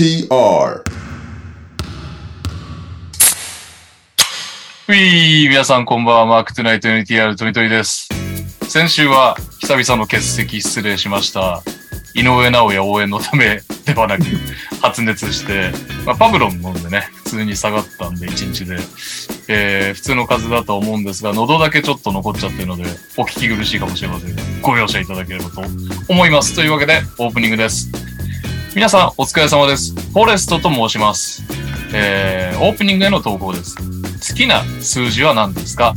TR うい皆さんこんばんは、マークトゥナイト NTR トニトニです。先週は久々の欠席失礼しました。井上直也応援のため ではなく、発熱して、まあ、パブロン飲んでね、普通に下がったんで、1日で。えー、普通の風邪だと思うんですが、喉だけちょっと残っちゃってるので、お聞き苦しいかもしれません、ご容赦いただければと思います。というわけで、オープニングです。皆さん、お疲れ様です。フォレストと申します。えー、オープニングへの投稿です。好きな数字は何ですか？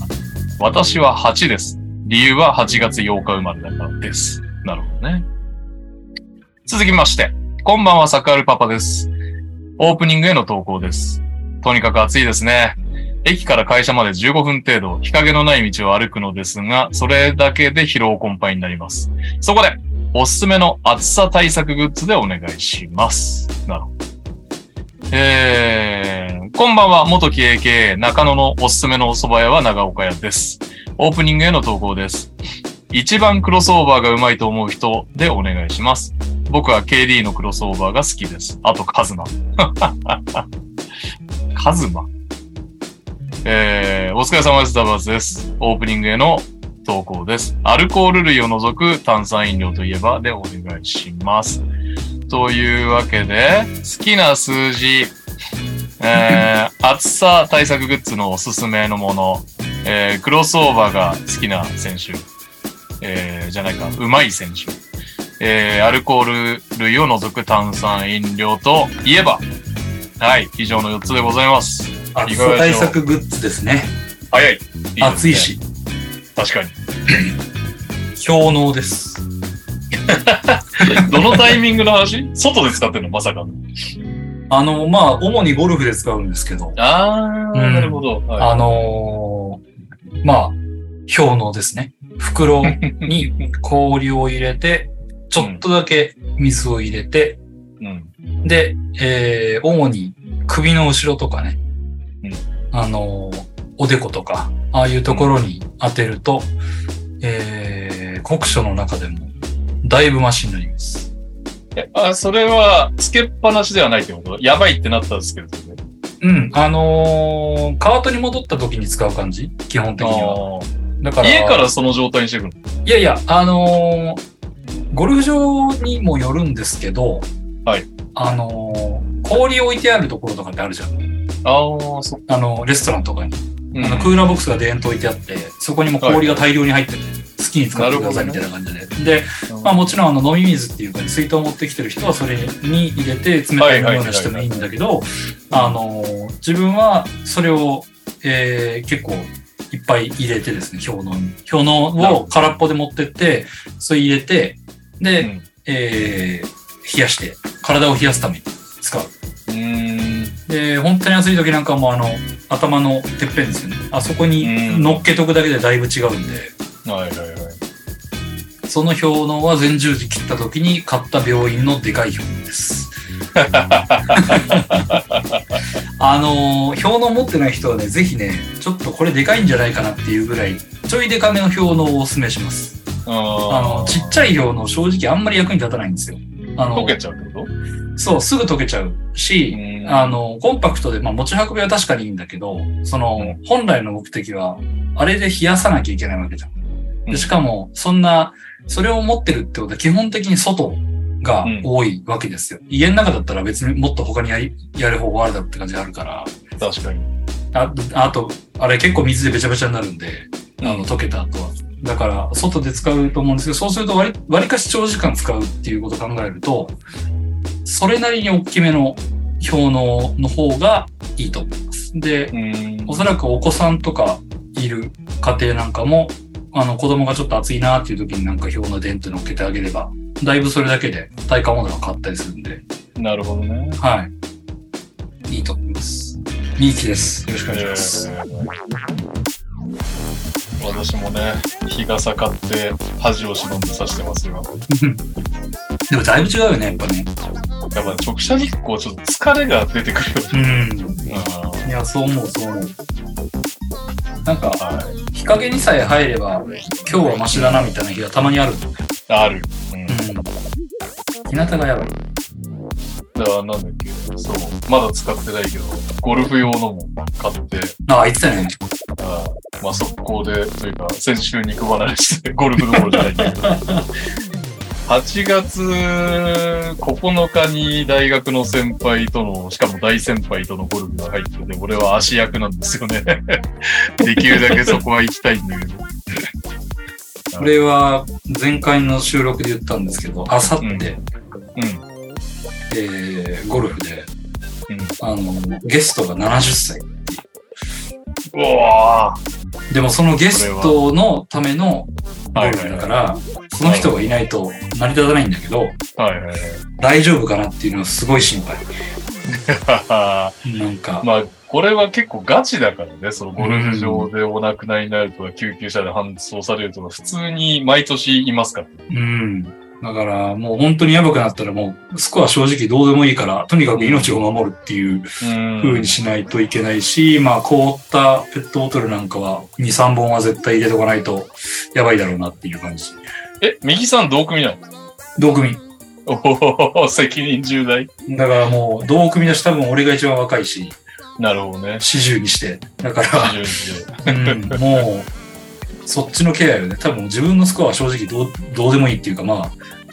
私は8です。理由は8月8日生まれだからです。なるほどね。続きまして、こんばんは、サクアルパパです。オープニングへの投稿です。とにかく暑いですね。駅から会社まで15分程度、日陰のない道を歩くのですが、それだけで疲労困憊になります。そこで、おすすめの暑さ対策グッズでお願いします。なるほど。えー、こんばんは、元木 AKA 中野のおすすめのお蕎麦屋は長岡屋です。オープニングへの投稿です。一番クロスオーバーがうまいと思う人でお願いします。僕は KD のクロスオーバーが好きです。あと、カズマ。カズマえー、お疲れ様です。ダバーズです。オープニングへの投稿です。アルコール類を除く炭酸飲料といえばでお願いします。というわけで、好きな数字、えー、暑さ対策グッズのおすすめのもの、えー、クロスオーバーが好きな選手、えー、じゃないか、うまい選手、えー、アルコール類を除く炭酸飲料といえば、はい、以上の4つでございます。暑さ対策グッズですね。早い。いいね暑い。し、確かに。氷能です。どのタイミングの話？外で使ってるの？まさかの。あの、まあ、主にゴルフで使うんですけど、あー、うんなるほど。はいあのーまあ、氷能ですね。袋に 氷を入れて、ちょっとだけ水を入れて、うん。で、えー、主に首の後ろとかね、うんあのーおでことか、ああいうところに当てると、えー、酷暑の中でも、だいぶマシになります。えあ、それは、つけっぱなしではないってことやばいってなったんですけどね。うん、あのーカートに戻った時に使う感じ？基本的には。だから、家からその状態にしてくるいやいや、あのーゴルフ場にもよるんですけど、はい。あのー氷置いてあるところとかってあるじゃん。のああ、そっあの、レストランとかに。か。あの、クーラーボックスがデーンと置いてあって、そこにも氷が大量に入ってて、好きに使ってくださいみたいな感じで。で、まあもちろんあの飲み水っていうか、水筒を持ってきてる人はそれに入れて冷たい飲み物にしてもいいんだけど、あの、自分はそれを、えー結構いっぱい入れてですね、氷のに。氷のを空っぽで持ってって、それ入れて、で、うんえー冷やして、体を冷やすために使う。うーん。で、本当に暑い時なんかもあの、頭のてっぺんですよね。あそこに乗っけとくだけでだいぶ違うんで、はいはいはい。その氷のは全十字切った時に買った病院のでかい氷のです。あのー、氷の持ってない人はね、ぜひね、ちょっとこれでかいんじゃないかなっていうぐらい、ちょいでかめの氷のをおすすめします。ああの、ちっちゃい氷の正直あんまり役に立たないんですよ。あの溶、けちゃうってこと？そう、すぐ溶けちゃうし、うんあの、コンパクトで、まあ持ち運びは確かにいいんだけど、その、うん本来の目的は、あれで冷やさなきゃいけないわけじゃん。うんでしかも、そんな、それを持ってるってことは基本的に外が多いわけですよ。家の中だったら別にもっと他にやりやる方法あるだろうって感じがあるから、確かに。ああと、あれ結構水でべちゃべちゃになるんで、あの、うん溶けた後は。だから、外で使うと思うんですけど、そうすると割り、割かし長時間使うっていうことを考えると、それなりに大きめの氷のの方がいいと思います。で、うんおそらくお子さんとかいる家庭なんかも、あの子供がちょっと暑いなっていう時になんか表の電って乗っけてあげれば、だいぶそれだけで体感温度が変わったりするんで、なるほどね。はい。いいと思います。みーきです。よろしくお願いします。えー私もね、日傘買って恥を忍んで刺してますよ。でもだいぶ違うよね、やっぱね。やっぱ直射日光ちょっと疲れが出てくるよね。うん。いや、そう思う、そう思う。なんか、はい。日陰にさえ入れば、今日はマシだなみたいな日がたまにある。ある。うんうん。日向がやばい。だからなんだっけ、そう、まだ使ってないけど、ゴルフ用のも買って、ああ、言ってたね。あーまあ速攻で、というか、先週肉離れして、ゴルフどころじゃないけど、8月9日に大学の先輩との、しかも大先輩とのゴルフが入ってて、俺は足役なんですよね。できるだけそこは行きたいんだけど。これは前回の収録で言ったんですけど、あさって、うんえーゴルフで、うん。あの、ゲストが70歳。うわでもそのゲストのためのゴルフだから、その人がいないと成り立たないんだけど、ーはいはいはい。大丈夫かなっていうのはすごい心配。ま なんか、あ、これは結構ガチだからね、そのゴルフ場でお亡くなりになるとか、救急車で搬送されるとか、普通に毎年いますから。うん。だからもう本当にやばくなったらもうスコア正直どうでもいいから、とにかく命を守るっていううん風にしないといけないし、まあ凍ったペットボトルなんかは2、3本は絶対入れとかないとやばいだろうなっていう感じ。え、右さん同組なの？同組。おお責任重大。だからもう同組だし多分俺が一番若いし、なるほどね。40にして。だから、重うん、もう、そっちのケアよね。多分自分のスコアは正直どうどうでもいいっていうか、まあ、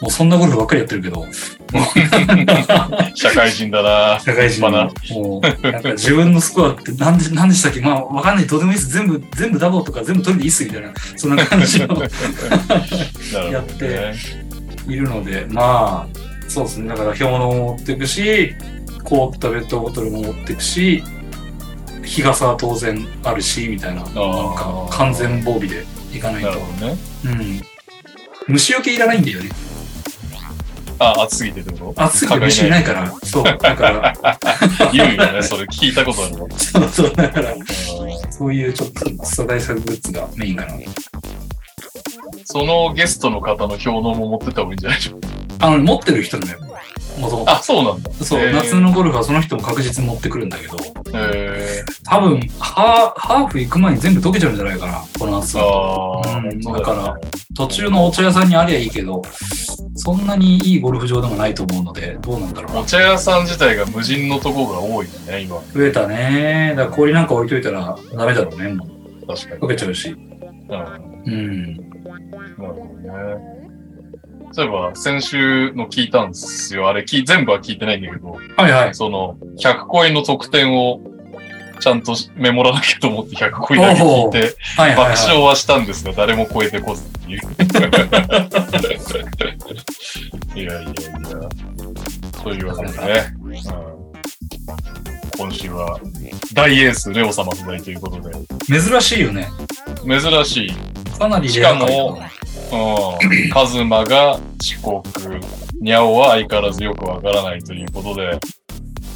もうそんなゴルフばっかりやってるけど、大社会人だな。社会人のまもう、なんか自分のスコアって何で、何でしたっけ？まあ、わかんない。どうでもいいです。全部、全部ダボとか全部取りでいいっすみたいな、そんな感じのなるやって。いるので、まあ、そうですね。だから、氷のも持っていくし、凍ったペットボトルも持っていくし、日傘は当然あるし、みたいな、なんか完全防備でいかないとね。うん。虫除けいらないんだよね。あ、暑すぎてってこと？暑すぎて虫いないから。そう。だから、言うよね。それ聞いたことあるわ。そうそう。だから、うんそういうちょっと暑さ対策グッズがメインかな。そのゲストの方の表のも持ってった方がいいんじゃないでしょうか。あの、持ってる人だよ。もともと。あ、そうなんだ。そう、夏のゴルフはその人も確実に持ってくるんだけど、え多分、ハーハーフ行く前に全部溶けちゃうんじゃないかな、この暑ー、さだと。ああ、うんだよね途中のお茶屋さんにありゃいいけど、そんなにいいゴルフ場でもないと思うので、どうなんだろうなお。茶屋さん自体が無人のところが多いね、今。増えたね。だから氷なんか置いといたらダメだろうね、もう。確かに。溶けちゃうし。うんうん。なるほどね。そういえば、先週の聞いたんですよ。あれ、き全部は聞いてないんだけど、はいはい。その、100コインの得点をちゃんとメモらなきゃと思って100コインだけ聞いて、はいはい、爆はい。笑はしたんですが、誰も超えてこずっていう。いやいやいや。というわけでね、うん、今週は大エース、レオ様不在ということで、珍しいよね。珍しい。かなりしうん。カズマが遅刻。ニャオは相変わらずよくわからないということで、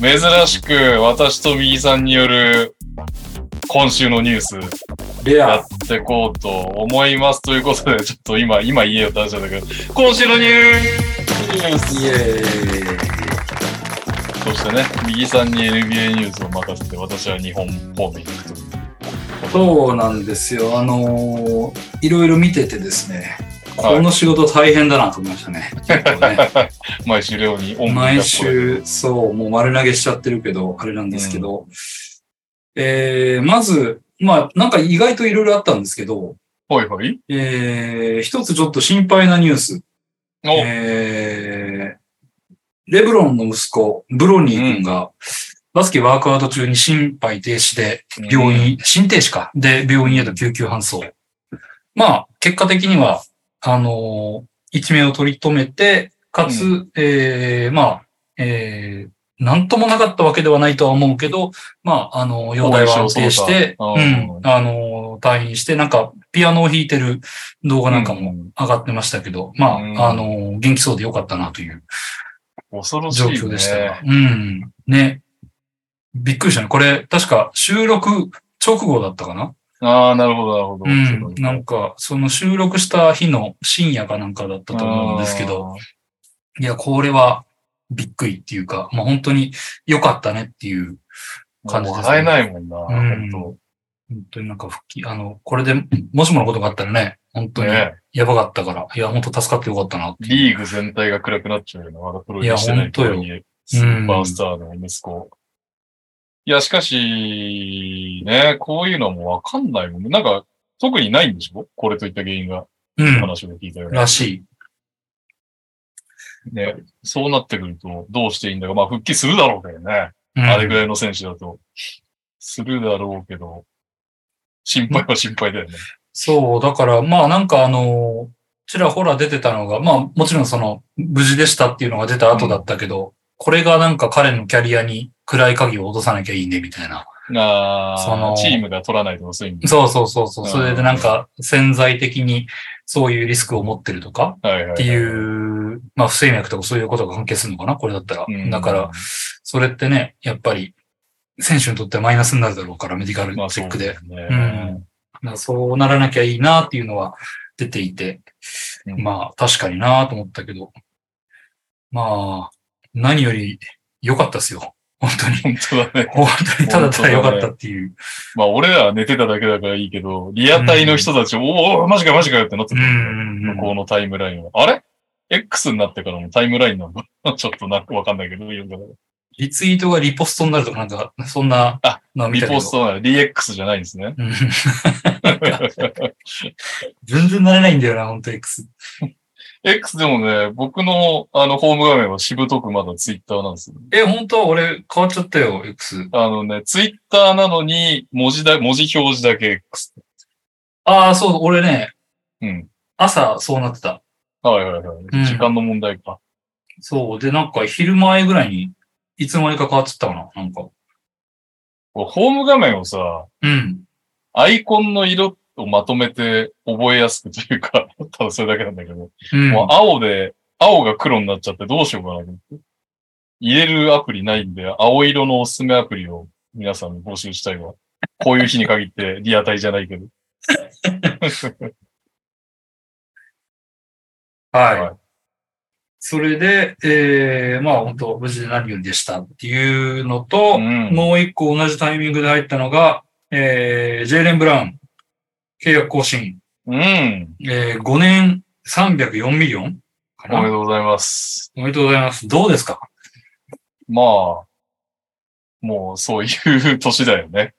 珍しく私と右さんによる今週のニュース。やってこうと思います。ということで、ちょっと今、今言えよって話なんだけど、今週のニュースイエーイ。そしてね、右さんに NBA ニュースを任せて、私は日本方面に行くと。そうなんですよ。あのーいろいろ見ててですね、はいこの仕事大変だなと思いましたね。ね 毎週レオに毎週、そう、もう丸投げしちゃってるけど、あれなんですけど、えー、まず、まあ、なんか意外といろいろあったんですけど、はいはい。えー、一つちょっと心配なニュース。お、えー、レブロンの息子、ブロニー君が、バスケワークアウト中に心肺停止で病院、心停止か。で、病院へと救急搬送。まあ、結果的には、あのー一命を取り留めて、かつ、うえー、まあ、えー、なんともなかったわけではないとは思うけど、まあ、あの、容体は安定して、うん、あの、退院して、なんか、ピアノを弾いてる動画なんかも上がってましたけど、まあ、うんあの、元気そうでよかったなという恐ろしい、ね。状況でしたが。うん。ね。びっくりしたね。これ、確か収録直後だったかな？ああ、なるほど、なるほど。うん。なんか、その収録した日の深夜かなんかだったと思うんですけど、いや、これはびっくりっていうか、まあ本当に良かったねっていう、感じですね笑えないもんな、うん本本当になんか復帰、あの、これでもしものことがあったらね、本当に当ね。やばかったから、いや、本当助かってよかったなっ。リーグ全体が暗くなっちゃうよな、まだプロ入りしてないいや本当よスーパースターの息子。いや、しかし、ね、こういうのもわかんないもんね。なんか、特にないんでしょ？これといった原因が。うん。話を聞いたよね。らしい。ね。そうなってくると、どうしていいんだか。まあ、復帰するだろうけどね。うんあれぐらいの選手だと。するだろうけど、心配は心配だよね。そう、だから、まあなんかあの、ちらほら出てたのが、まあもちろんその、無事でしたっていうのが出た後だったけど、これがなんか彼のキャリアに暗い鍵を落とさなきゃいいね、みたいな。あそのあ、チームが取らないとそういう意味そうそうそうそう。うんそれでなんか潜在的にそういうリスクを持ってるとかはいはいはい。っていう、まあ不整脈とかそういうことが関係するのかなこれだったら。うんだから、、それってね、やっぱり選手にとってはマイナスになるだろうから、メディカルチェックで。だよね。うんそうならなきゃいいなっていうのは出ていて、うんまあ確かになと思ったけど、まあ、何より良かったですよ。本当に。本当だね。本当にただただ良かったっていう。まあ俺らは寝てただけだからいいけど、リアタイの人たち、おおマジかマジかよってなってうた。向こうのタイムラインは。あれ ?X になってからのタイムラインなんだ。ちょっとなんかわかんないけど、いいのかリツイートがリポストになるとかなんか、そんなあなリの見たけど。ポストなの DX じゃないんですね。うん 全然なれないんだよな、本当 X。X でもね、僕のあのホーム画面はしぶとくまだツイッターなんですよ。え、本当？俺変わっちゃったよ、X。あのね、ツイッターなのに文字だ、文字表示だけ X。ああ、そう、俺ね、うん。朝そうなってた。はいはいはい。うん時間の問題か。そう。で、なんか昼前ぐらいに、いつの間にか変わっちゃったかな、なんか。ホーム画面をさ、うん。アイコンの色をまとめて覚えやすくというか、ただそれだけなんだけど、うん。もう青で、青が黒になっちゃってどうしようかなと思って。入れるアプリないんで、青色のおすすめアプリを皆さんに募集したいわ。こういう日に限ってリアタイじゃないけど。はい。はいそれで、えー、まあ本当無事で何よりでしたっていうのと、うんもう一個同じタイミングで入ったのが、えー、ジェイレン・ブラウン、契約更新、うん。えー、5年304ミリオンかおめでなとうございます。おめでとうございます。どうですか？まあ、もうそういう年だよね。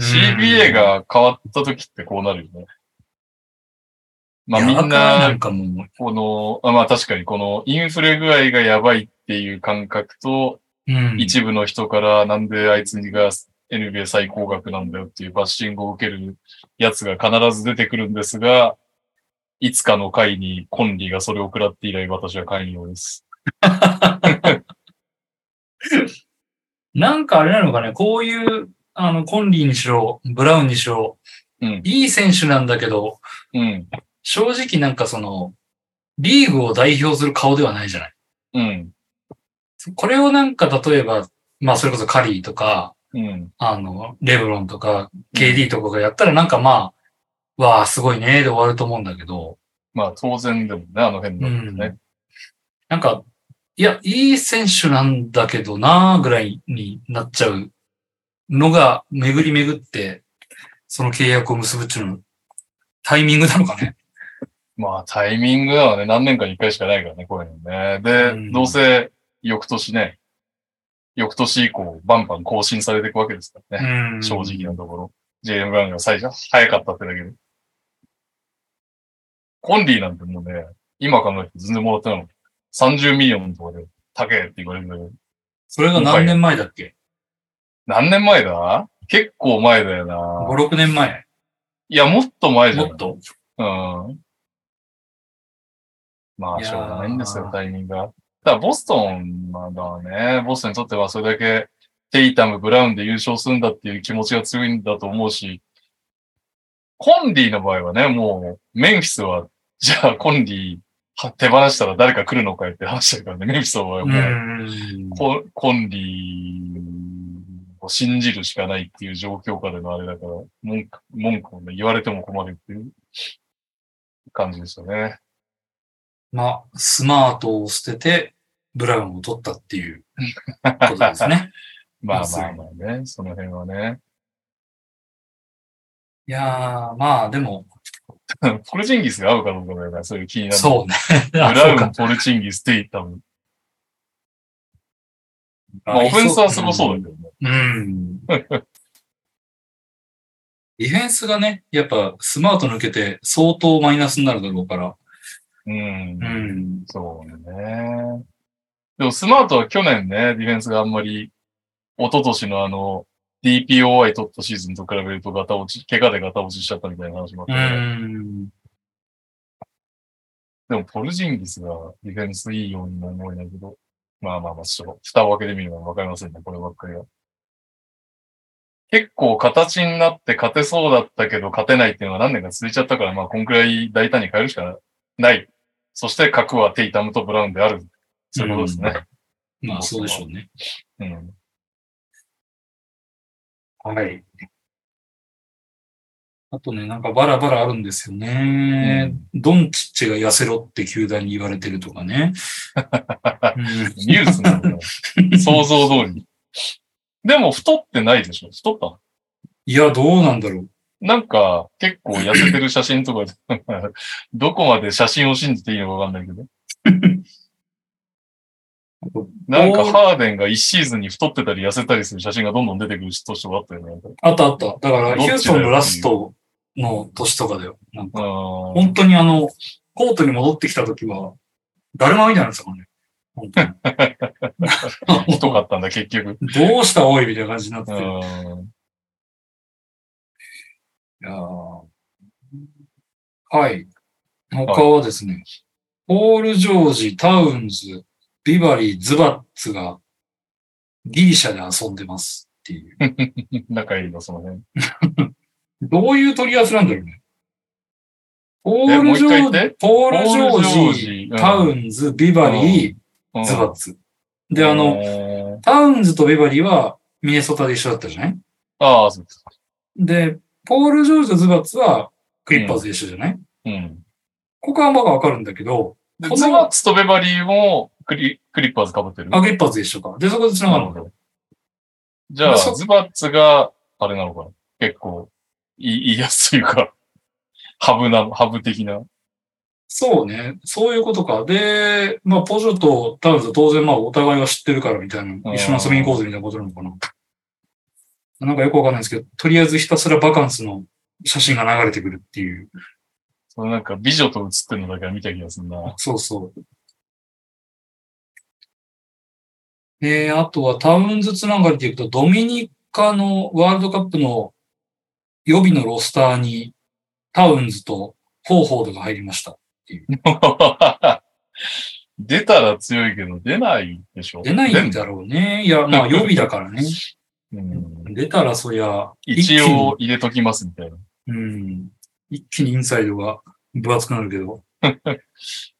CBA が変わった時ってこうなるよね。まあみんなな、んかもう、この、あまあ確かにこのインフレ具合がやばいっていう感覚と、うん。一部の人からなんであいつが NBA 最高額なんだよっていうバッシングを受けるやつが必ず出てくるんですが、いつかの回にコンリーがそれを食らって以来私は寛容です。なんかあれなのかね、こういう、あの、コンリーにしろ、ブラウンにしろ、うん。いい選手なんだけど、うん。正直なんかその、リーグを代表する顔ではないじゃない。うん。これをなんか例えば、まあそれこそカリーとか、うん。あの、レブロンとか、KD とかがやったらなんかまあ、わあ、すごいね、で終わると思うんだけど、まあ当然でもね、あの辺うだとん。ね。なんか、いや、いい選手なんだけどなーぐらいになっちゃうのが巡り巡って、その契約を結ぶっていうのタイミングなのかね。まあタイミングだわね。何年かに一回しかないからね、こういうのね。で、うんどうせ翌年ね、翌年以降バンバン更新されていくわけですからね。うん正直なところ。ジェイレン・ブラウンが最初、早かったってだけで。コンリーなんてもうね、今考えて全然もらってないの。30ミリオンとかで、高えって言われるんだけど。それが何年前だっけ？何年前だ？結構前だよな。?5、6年前いや、もっと前じゃん。もっと？うん。まあ、しょうがないんですよ、タイミングが。だから、ボストンなんだね。ボストンにとってはそれだけ、テイタム、ブラウンで優勝するんだっていう気持ちが強いんだと思うし、コンリーの場合はね、もう、メンフィスは、じゃあ、コンリーは手放したら誰か来るのかよって話だからね。メンフィスの場合はうもう、コンリーを信じるしかないっていう状況下でのあれだから、文句、文句をね、言われても困るっていう感じですよね。まあ、スマートを捨てて、ブラウンを取ったっていうことですね。ま あまあまあまあね、その辺はね。いやー、まあでも、ポルチンギスが合うかどうかだよね、そういう気になる。そうね。ブラウン、ポルチンギス、テイタム。まあ、オフェンスはすごそうだけどね。うん。ディフェンスがね、やっぱスマート抜けて相当マイナスになるだろうから。うん。うん。そうね。でもスマートは去年ね、ディフェンスがあんまり、一昨年のあの、DPOI 取ったシーズンと比べるとガタ落ち、怪我でガタ落ちしちゃったみたいな話もあっうて、ん。でもポルジンギスがディフェンスいいようにも思えないけど、まあまあまあ、ちょっと蓋を開けてみるのはわかりませんね、こればっかりは。結構形になって勝てそうだったけど勝てないっていうのは何年か続いちゃったから、まあこんくらい大胆に変えるしかない。そして核はテイタムとブラウンである。そういうことですね。まあそうでしょうね。うん。はい。あとね、なんかバラバラあるんですよね。ドンチッチが痩せろって球団に言われてるとかね。う んニュースなのかな想像通り。でも太ってないでしょ？太った？のいや、どうなんだろう。なんか結構痩せてる写真とかで、どこまで写真を信じていいのかわかんないけど。なんかハーデンが1シーズンに太ってたり痩せたりする写真がどんどん出てくる年とかあったよね。あったあった。だから、ヒューストンのラストの年とかだよ。なんか、うん。本当にあの、コートに戻ってきた時は、誰も見たんですよね。本当に 太かったんだ、結局。どうしたおいみたいな感じになってはい。他はですね、ポール・ジョージ、タウンズ、ビバリー、ズバッツがギリシャで遊んでますっていう。仲いいの、その辺。どういう取り合わせなんだろうね。ポール・ジョージ、ポール・ジョポールジタウンズ、ビバリうんー、ズバッツ。で、あの、の、タウンズとビバリーはミネソタで一緒だったじゃない？ああ、そうです。で、ポール・ジョージとズバッツはクリッパーズで一緒じゃない、うん。ここはまだわかるんだけど、ズバッツとベバリーもクリクリッパーズ被ってる。あ、クリッパーズで一緒か。で、そこで繋がるのか。じゃあ、ズバッツが、あれなのかな結構、いい言いやすいか、ハブな、ハブ的な。そうね。そういうことか。で、まあ、ポジョとタウンズは当然まあ、お互いは知ってるからみたいな、ん一緒に遊びに行こうぜみたいなことなのかな。なんかよくわかんないですけど、とりあえずひたすらバカンスの写真が流れてくるっていう。そのなんか美女と写ってるのだけは見た気がするな。そうそう。えー、あとはタウンズつながりでいくと、ドミニカのワールドカップの予備のロスターにタウンズとフォーフォードが入りました。出たら強いけど、出ないでしょ出ないんだろうね。いや、まあ予備だからね。うん出たらそりゃ、一応入れときますみたいな。うん。一気にインサイドが分厚くなるけど。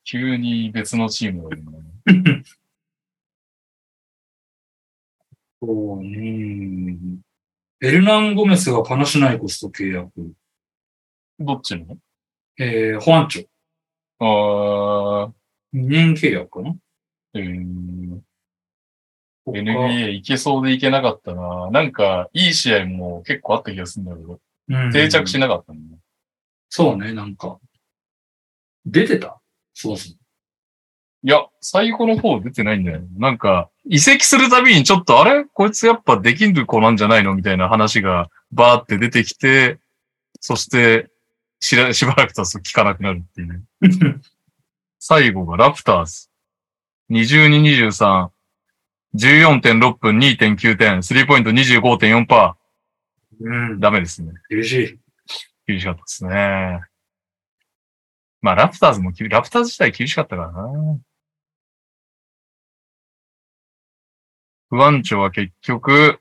急に別のチームがいるね。そうね。エルナン・ゴメスがパナシナイコスと契約。どっちの？えー、ホアンチョ。あー、2年契約かなえー、他 NBA 行けそうで行けなかったな。なんか、いい試合も結構あった気がするんだけど、うん定着しなかったね。そうね、なんか。出てた？そうそう。いや、最後の方出てないんだよね。なんか、移籍するたびにちょっと、あれ？こいつやっぱできる子なんじゃないの？みたいな話がバーって出てきて、そして、しら、しばらく経つと聞かなくなるっていうね。最後がラプターズ。22、23、14.6分、2.9点、スリーポイント25.4%。うん。ダメですね。厳しい。厳しかったですね。まあ、ラプターズもき、ラプターズ自体厳しかったからな。不安定は結局、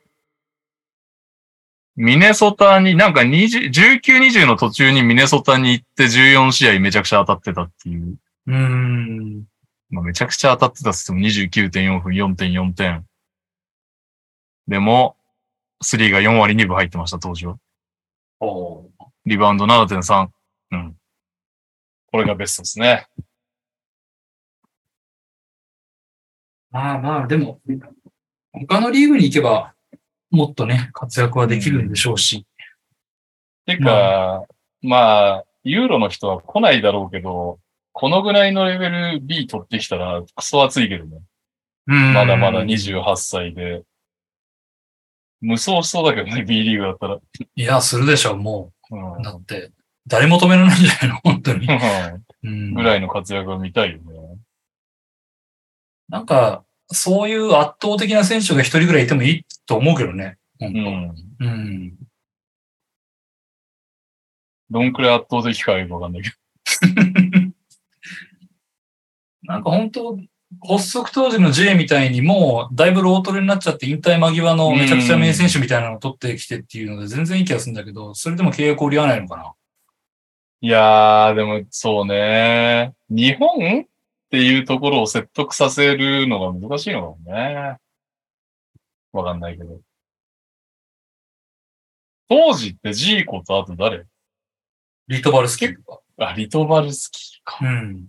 ミネソタに、なんか20 19、20の途中にミネソタに行って14試合めちゃくちゃ当たってたっていう。うーん。まあ、めちゃくちゃ当たってたっつっても29.4分、4.4点。でも、3が4割2分入ってました、当時は。おーリバウンド7.3。うん。これがベストですね。まあまあ、でも、他のリーグに行けば、もっとね、活躍はできるんでしょうし。てか、まあ、ユーロの人は来ないだろうけど、このぐらいのレベル B 取ってきたらクソ熱いけどね。うんまだまだ28歳で。無双しそうだけどね、B リーグだったら。いや、するでしょう、もうんう。だって、誰も止められないんじゃないの 本当に。うんぐらいの活躍が見たいよね。なんか、そういう圧倒的な選手が一人ぐらいいてもいいと思うけどね。本うん。当うん。どんくらい圧倒的かよくわかんないけど。なんか本当、発足当時の J みたいにもう、だいぶロートレになっちゃって引退間際のめちゃくちゃ名選手みたいなのを取ってきてっていうので全然いい気がするんだけど、それでも契約折り合わないのかな？いやー、でもそうね。日本っていうところを説得させるのが難しいのかもね。わかんないけど。当時ってジーコとあと誰？リトバルスキーとか。あ、リトバルスキーか。うん。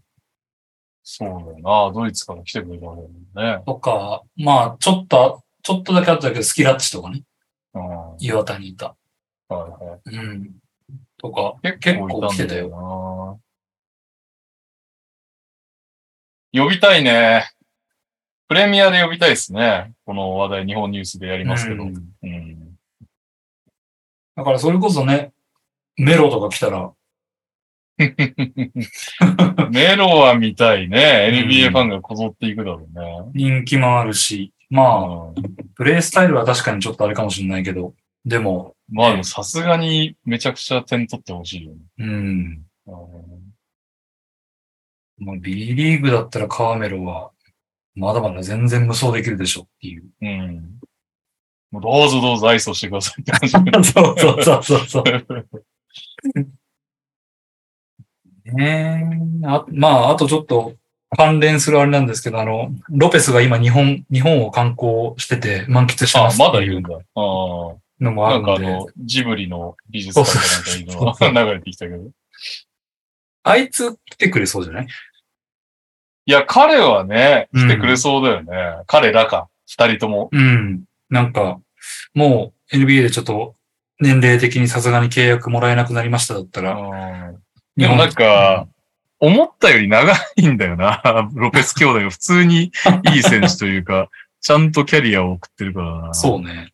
そうだよな。ドイツから来てくれたんだよね。とか、まあ、ちょっと、ちょっとだけあったけど、スキラッチとかね。うん。はい岩田にいた。はい。うん。とか、結結構来てたよ。呼びたいね。プレミアで呼びたいですね。この話題、日本ニュースでやりますけど。ううんん。だからそれこそね、メロとか来たら、メロは見たいね。うん NBA ファンがこぞっていくだろうね。人気もあるし、まあ、うんプレイスタイルは確かにちょっとあれかもしれないけど、でも、まあでもさすがにめちゃくちゃ点取ってほしいよね。うん。うんもう B リーグだったらカーメロは、まだまだ全然無双できるでしょっていう。うん。もうどうぞどうぞ愛想してくださいって感じ。そうそうそうそう。ねえあまあ、あとちょっと関連するあれなんですけど、あの、ロペスが今日本、日本を観光してて満喫してあま、す。まだいるんだ。ああ。のもあなんかあるんで。の、ジブリの美術館かなんかいいのが 流れてきたけど。あいつ来てくれそうじゃない？いや、彼はね、うん来てくれそうだよね。彼らか。二人とも。うん。なんか、もう NBA でちょっと年齢的にさすがに契約もらえなくなりましただったら。うんでもなんか、思ったより長いんだよな。ロペス兄弟が普通にいい選手というか、ちゃんとキャリアを送ってるからな。そうね。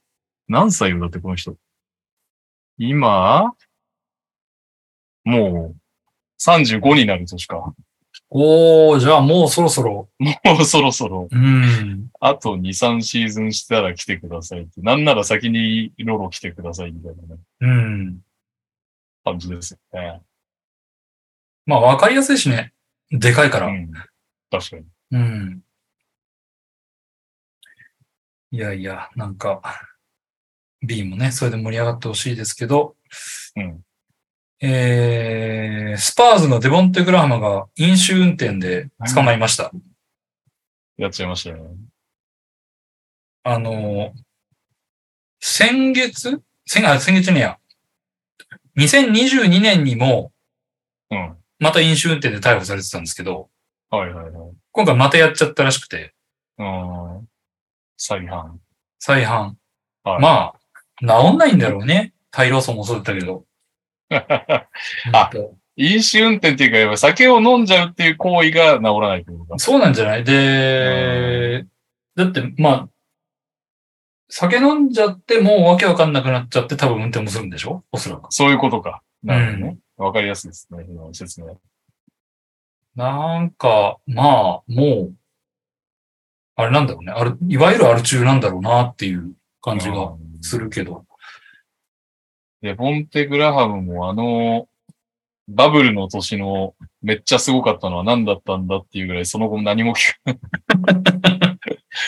何歳よだってこの人。今、もう、35になる年か。おー、じゃあもうそろそろ。もうそろそろ、うん。あと2、3シーズンしたら来てくださいって。なんなら先にロロ来てくださいみたいなね、うん。感じですよね。まあわかりやすいしね。でかいから。うん。確かに。うん。いやいや、なんか、B もね、それで盛り上がってほしいですけど、うん。えー、スパーズのデボンテ・グラハマが飲酒運転で捕まりました。やっちゃいましたよね。あの、先月？先あ先月ねや。2022年にも、うん。また飲酒運転で逮捕されてたんですけど、はいはいはい。今回またやっちゃったらしくて、うん。再犯。再犯。はい。まあ、治んないんだろうね。大量層もそうだったけど。あ飲酒運転っていうか、酒を飲んじゃうっていう行為が治らないってことか。そうなんじゃない？で、だって、まあ、酒飲んじゃってもうわけわかんなくなっちゃって多分運転もするんでしょ？おそらく。そういうことか。なるほどね。わ、かりやすいですね。今の説明。なんか、まあ、もう、あれなんだろうね。ある、いわゆるアル中なんだろうなっていう感じがうんするけど。で、ボンテ・グラハムもあの、バブルの年のめっちゃすごかったのは何だったんだっていうぐらいその後何も聞か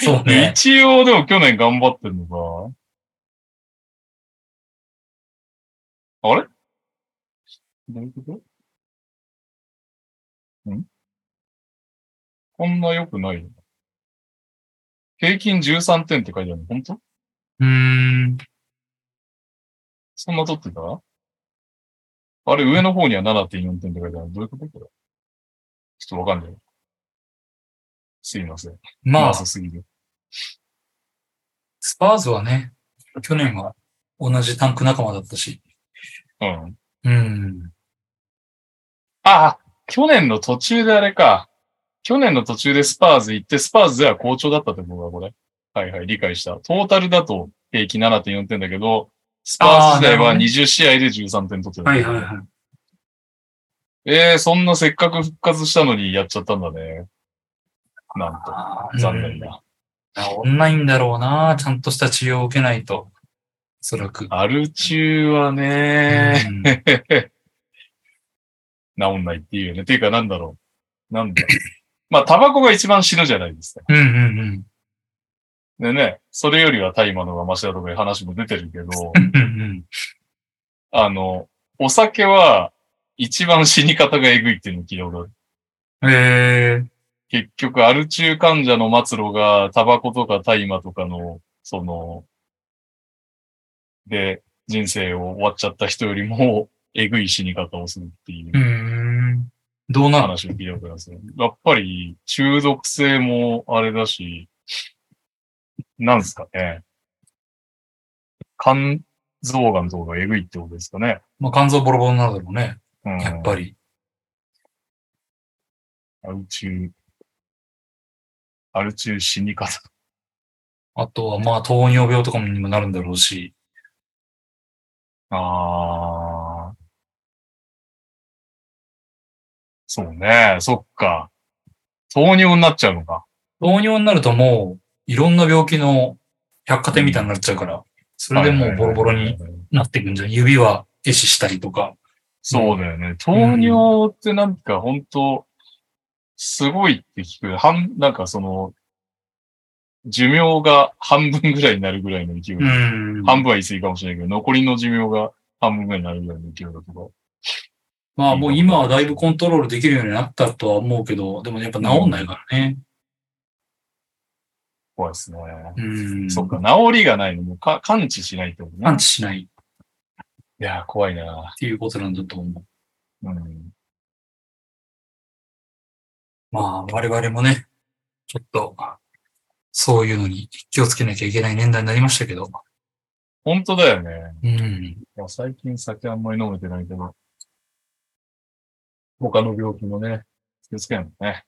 そうね。一応でも去年頑張ってんのか。あれ？どういうこと？ん？こんな良くないの？平均13点って書いてあるの？本当？うーん。そんな取ってた？あれ、上の方には7.4点って書いてある。どういうこと？これ。ちょっとわかんない。すいません。まあすぎる。スパーズはね、去年は同じタンク仲間だったし。うん。うん。ああ、去年の途中であれか。去年の途中でスパーズ行って、スパーズでは好調だったってことだ、これ。はいはい、理解した。トータルだと平均7.4点だけど、スパーズ時代はあーなるほどね20試合で13点取ってた。はいはいはい。えー、そんなせっかく復活したのにやっちゃったんだね。なんと。残念だ。治んないんだろうな。ちゃんとした治療を受けないと。おそらく。アル中はね、うん 治んないっていうよね。ていうかなんだろう。なんだろう。まあ、タバコが一番死ぬじゃないですか。うんうんでね、それよりは大麻のがマシだとかいう話も出てるけど、うん。うんうんあの、お酒は一番死に方がえぐいっていうのを聞いたことある。うん。え結局、アル中患者の末路がタバコとか大麻とかの、その、で、人生を終わっちゃった人よりも、えぐい死に方をするっていう。どうなる？話を聞いたことありますね。やっぱり中毒性もあれだし、なんですかね。肝臓がんとかがえぐいってことですかね。まあ、肝臓ボロボロになるだろうね。うん、やっぱり。アル中、アル中死に方。あとは、まあ、糖尿病とかにもなるんだろうし。ああ。そうね、そっか。糖尿になっちゃうのか。糖尿になるともう、いろんな病気の百貨店みたいになっちゃうから、それでもうボロボロになっていくんじゃん。指は壊死したりとか。そうだよね。糖尿ってなんか本当すごいって聞く。半、なんかその、寿命が半分ぐらいになるぐらいの勢い。うん。半分は言い過ぎかもしれないけど、残りの寿命が半分ぐらいになるぐらいの勢いだけど。まあもう今はだいぶコントロールできるようになったとは思うけど、でもやっぱ治んないからね。怖いですね。うん。そっか、治りがないのもか感知しないってことね。感知しないっいやー、怖いな。ていうことなんだと思う。うん。まあ我々もね、ちょっと、そういうのに気をつけなきゃいけない年代になりましたけど。本当だよね。うん。最近酒あんまり飲めてないけど、他の病気もね、気をつけないとね。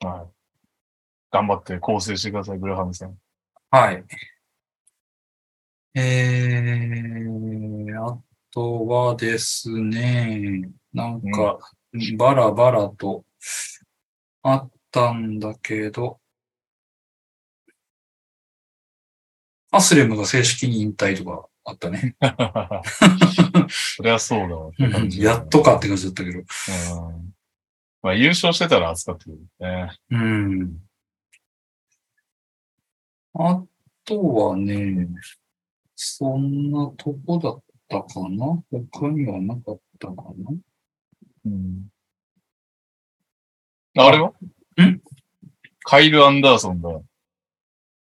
はい。頑張って構成してください、グラハムさん。はい。えー、あとはですね、なんか、バラバラとあったんだけど、アスレムが正式に引退とかあったね。そりゃそうだわって感じだねやっとかって感じだったけど。うん。まあ優勝してたら熱かったけどね。うん。あとはね、そんなとこだったかな？他にはなかったかな？うん。あれは？んカイル・アンダーソンが、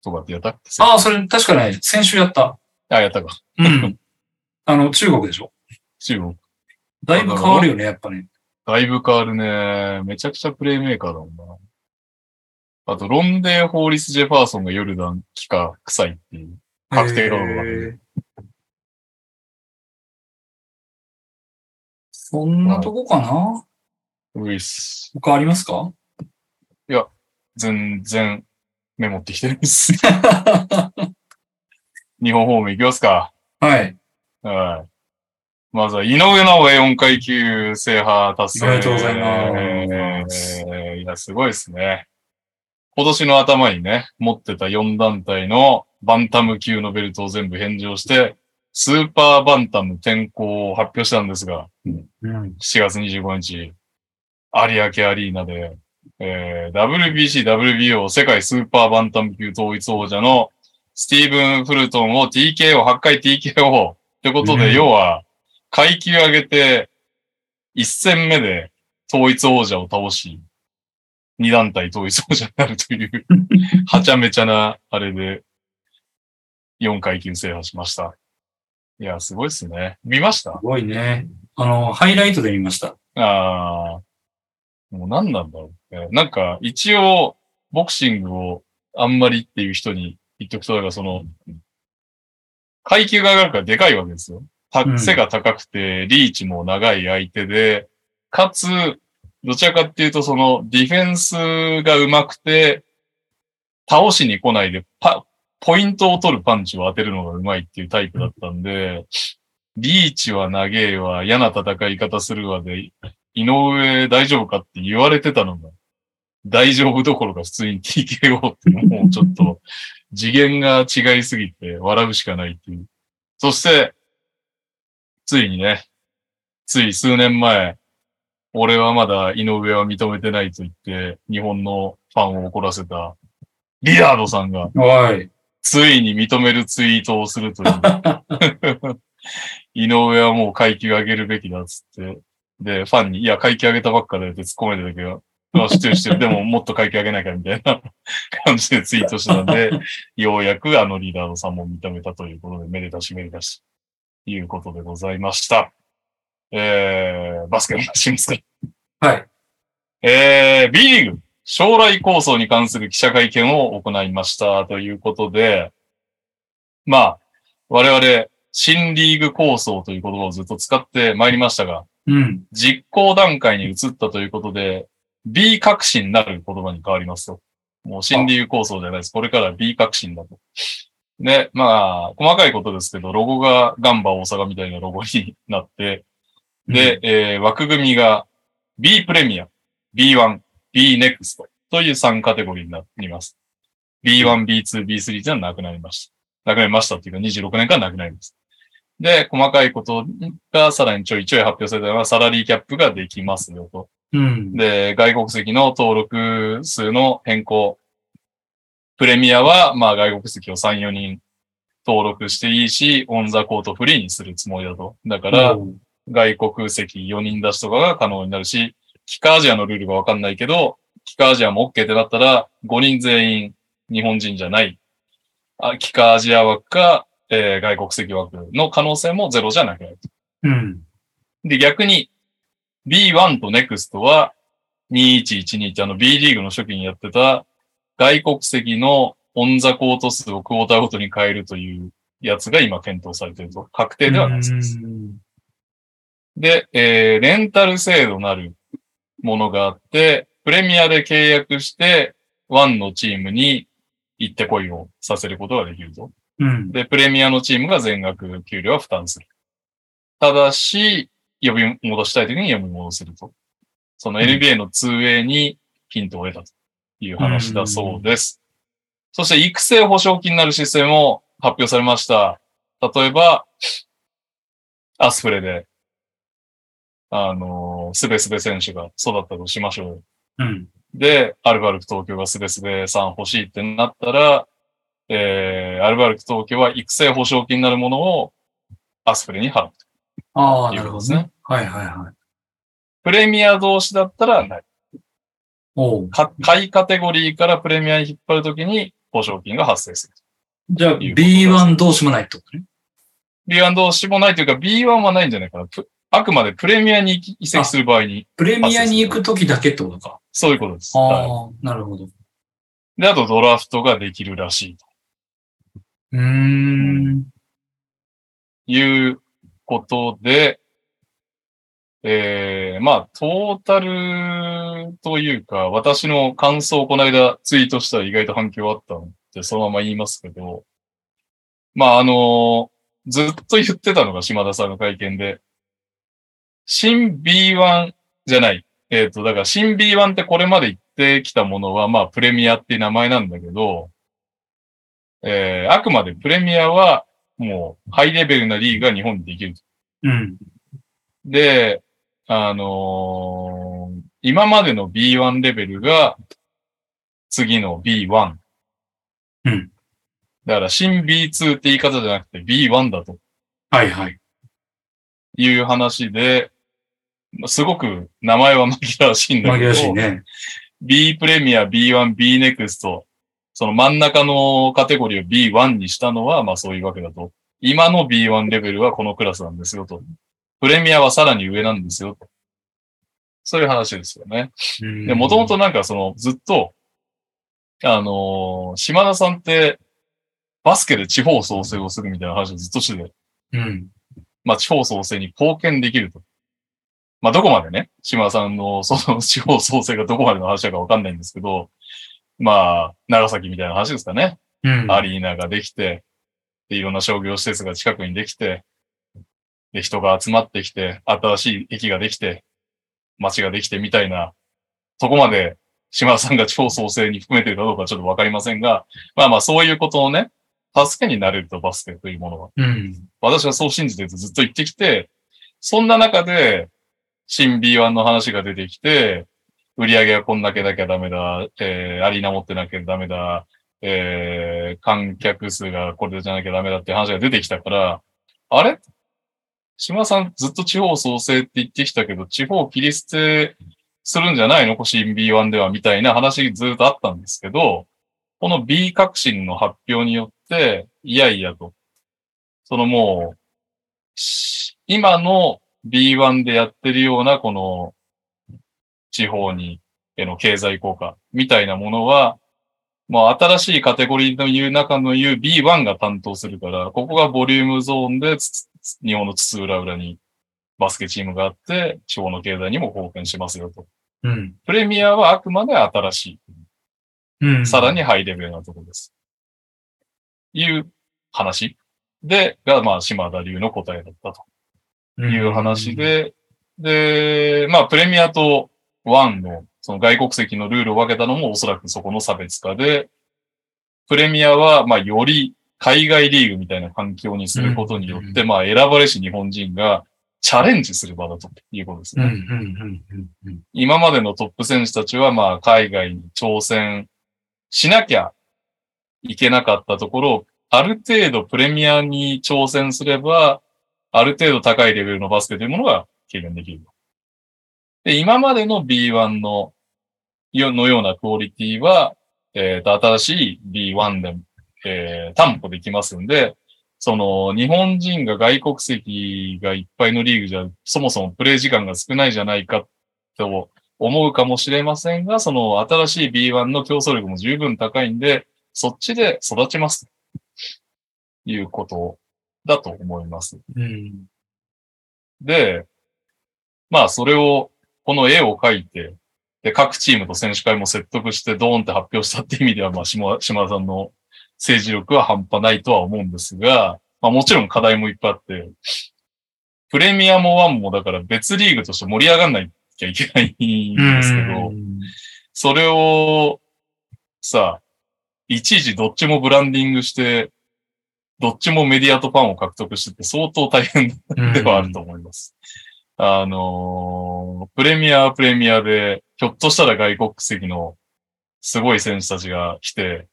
とかってやった？ああ、それ確かね、先週やった。あ、やったか。うん。あの、中国でしょ？中国。だいぶ変わるよね、やっぱね。だいぶ変わるね。めちゃくちゃプレイメーカーだもんな。あと、ロンデー・ホーリス・ジェファーソンがヨルダン帰化臭いっていう。確定カードだそんなとこかな？ういっす。他ありますか？全然メモってきてるんです。日本方面行きますか。はい。はい。まずは、井上直哉4階級制覇達成。おめでとうございますえーいや、すごいですね。今年の頭にね、持ってた4団体のバンタム級のベルトを全部返上して、スーパーバンタム転向を発表したんですが、うん。7月25日、有明アリーナで、えー WBC、WBO 世界スーパーバンタム級統一王者のスティーブン・フルトンを TKO、8回 TKO ってことで、うん要は、階級上げて、1戦目で統一王者を倒し、2団体統一王者になるという、はちゃめちゃな、あれで、4階級制覇しました。いや、すごいっすね。見ました？すごいね。あの、ハイライトで見ました。ああ、もう何なんだろうね。なんか、一応、ボクシングをあんまりっていう人に言っとくと、だからその、階級が上がるからでかいわけですよ。背が高くて、リーチも長い相手で、かつ、どちらかっていうと、そのディフェンスが上手くて、倒しに来ないでパ、ポイントを取るパンチを当てるのが上手いっていうタイプだったんで、リーチは長えわ、嫌な戦い方するわで、井上大丈夫かって言われてたのが、大丈夫どころか普通に TKO ってもうちょっと次元が違いすぎて笑うしかないっていう。そして、ついにね、つい数年前、俺はまだ井上は認めてないと言って、日本のファンを怒らせた、リラードさんが。ついに認めるツイートをするという。井上はもう階級上げるべきだっつって。で、ファンに、いや、階級上げたばっかだよって突っ込めてたけど、てるてる。でももっと階級上げなきゃみたいな 感じでツイートしてたんで、ようやくあのリーダードさんも認めたということで、めでたしめでたし、ということでございました。えー、バスケの話しますか？はい。えー、B リーグ、将来構想に関する記者会見を行いましたということで、まあ、我々、新リーグ構想という言葉をずっと使ってまいりましたが、うん。実行段階に移ったということで、B 革新なる言葉に変わりますと。もう新リーグ構想じゃないです。これから B 革新だと。で、まあ、細かいことですけど、ロゴがガンバ大阪みたいなロゴになって、で、えー枠組みが B プレミア、B1、B ネクストという3カテゴリーになります。B1、B2、B3 というのはなくなりました。なくなりましたっていうか26年間なくなります。で、細かいことがさらにちょいちょい発表されたのはサラリーキャップができますよと。うん。で、外国籍の登録数の変更。プレミアは、まあ外国籍を3、4人登録していいし、オンザコートフリーにするつもりだと。だから、うん外国籍4人出しとかが可能になるし、キカアジアのルールがわかんないけど、キカアジアも OK ってなったら、5人全員日本人じゃない。あキカアジア枠か、えー外国籍枠の可能性もゼロじゃなくなる。うん。で、逆に B1 と NEXT は2112ってあの B リーグの初期にやってた外国籍のオンザコート数をクォーターごとに変えるというやつが今検討されていると。確定ではないです。うんで、えーレンタル制度なるものがあって、プレミアで契約して、ワンのチームに行ってこいをさせることができると。うん。で、プレミアのチームが全額給料は負担する。ただし、呼び戻したい時に呼び戻せると。その NBA の 2A にヒントを得たという話だそうです。そして育成保証金になるシステムも発表されました。例えば、アスフレで、あの、スベスベ選手が育ったとしましょうよ。うん。で、アルバルク東京がスベスベさん欲しいってなったら、えー、アルバルク東京は育成保証金になるものをアスプレに払う。ああ、なるほどねね。はいはいはい。プレミア同士だったらない。おうか下位カテゴリーからプレミアに引っ張るときに保証金が発生する。じゃあ、いうことです B1 同士もないってことね。B1 同士もないというか B1 はないんじゃないかな。プあくまでプレミアに移籍する場合に、プレミアに行くときだけってことか。そういうことです。あはいあ、なるほど。で、あとドラフトができるらしいとうーん。いうことで、えー、まあ、トータルというか、私の感想をこの間ツイートしたら意外と反響あったので、そのまま言いますけど、まあ、あのずっと言ってたのが島田さんの会見で、新 B1 じゃない。えっ、と、だから新 B1 ってこれまで言ってきたものは、まあ、プレミアっていう名前なんだけど、えー、あくまでプレミアは、もう、ハイレベルなリーグが日本にできる。うん。で、あのー今までの B1 レベルが、次の B1。うん。だから、新 B2 って言い方じゃなくて B1 だとはいはい。いう話で、まあすごく名前は紛らわしいんだけど、紛らわしいね。B プレミア、B1、B ネクスト、その真ん中のカテゴリーを B1 にしたのは、まあそういうわけだと。今の B1 レベルはこのクラスなんですよと。プレミアはさらに上なんですよと。そういう話ですよね。で、もともとなんかそのずっと、あのー島田さんってバスケで地方創生をするみたいな話をずっとしてて、うん。まあ地方創生に貢献できると。まあ、どこまでね、島さんのその地方創生がどこまでの話だかわかんないんですけど、まあ、長崎みたいな話ですかね。うん。アリーナができて、で、いろんな商業施設が近くにできて、で、人が集まってきて、新しい駅ができて、街ができてみたいな、そこまで島田さんが地方創生に含めているかどうかはちょっとわかりませんが、まあまあそういうことをね、助けになれるとバスケというものは。うん。私はそう信じてずっと言ってきて、そんな中で、新 B1 の話が出てきて、売り上げはこんだけなきゃダメだ、えー、アリーナ持ってなきゃダメだ、えー、観客数がこれじゃなきゃダメだって話が出てきたから、あれ？島さんずっと地方創生って言ってきたけど、地方切り捨てするんじゃないの？新 B1 ではみたいな話ずっとあったんですけど、この B 革新の発表によって、いやいやと、そのもう、今の B1 でやってるようなこの地方にへの経済効果みたいなものは、まあ新しいカテゴリーの言う中の言う B1 が担当するから、ここがボリュームゾーンで日本の津々浦々にバスケチームがあって、地方の経済にも貢献しますよと。うん。プレミアはあくまで新しうん。い、さらにハイレベルなところです。いう話で、が、まあ、島田流の答えだったと。うん、いう話で、で、まあ、プレミアとワンの、その外国籍のルールを分けたのもおそらくそこの差別化で、プレミアは、まあ、より海外リーグみたいな環境にすることによって、うまあ、選ばれし日本人がチャレンジする場だということですうん。うね。ん。うん。うん。今までのトップ選手たちは、まあ、海外に挑戦しなきゃいけなかったところ、ある程度プレミアに挑戦すれば、ある程度高いレベルのバスケというものが経験できる。で、今までの B1 のよのようなクオリティは、えっ、と、新しい B1 で、えー担保できますんで、その、日本人が外国籍がいっぱいのリーグじゃ、そもそもプレイ時間が少ないじゃないかと思うかもしれませんが、その新しい B1 の競争力も十分高いんで、そっちで育ちます。いうことだと思います。うん。で、まあそれを、この絵を描いて、で、各チームと選手会も説得してドーンって発表したって意味では、まあ島島田さんの政治力は半端ないとは思うんですが、まあもちろん課題もいっぱいあって、プレミアもワンもだから別リーグとして盛り上がんないきゃいけないんですけど、それを、さ、一時どっちもブランディングして、どっちもメディアとファンを獲得してて相当大変うんではあると思います。あのープレミアはプレミアで、ひょっとしたら外国籍のすごい選手たちが来て、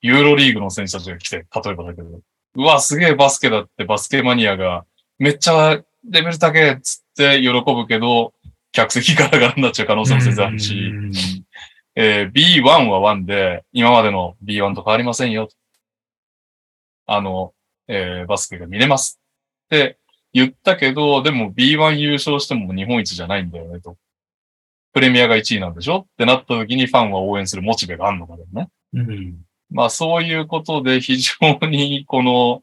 ユーロリーグの選手たちが来て、例えばだけど、うわ、すげえバスケだってバスケマニアが、めっちゃレベル高えっつって喜ぶけど、客席ガラガラになっちゃう可能性も全然あるし、うんえー B1 は1で、今までの B1 と変わりませんよ。あの、えーバスケが見れます。って言ったけど、でも B1 優勝しても日本一じゃないんだよね、と。プレミアが1位なんでしょってなった時にファンは応援するモチベがあるのかだよね。うん。まあそういうことで非常にこの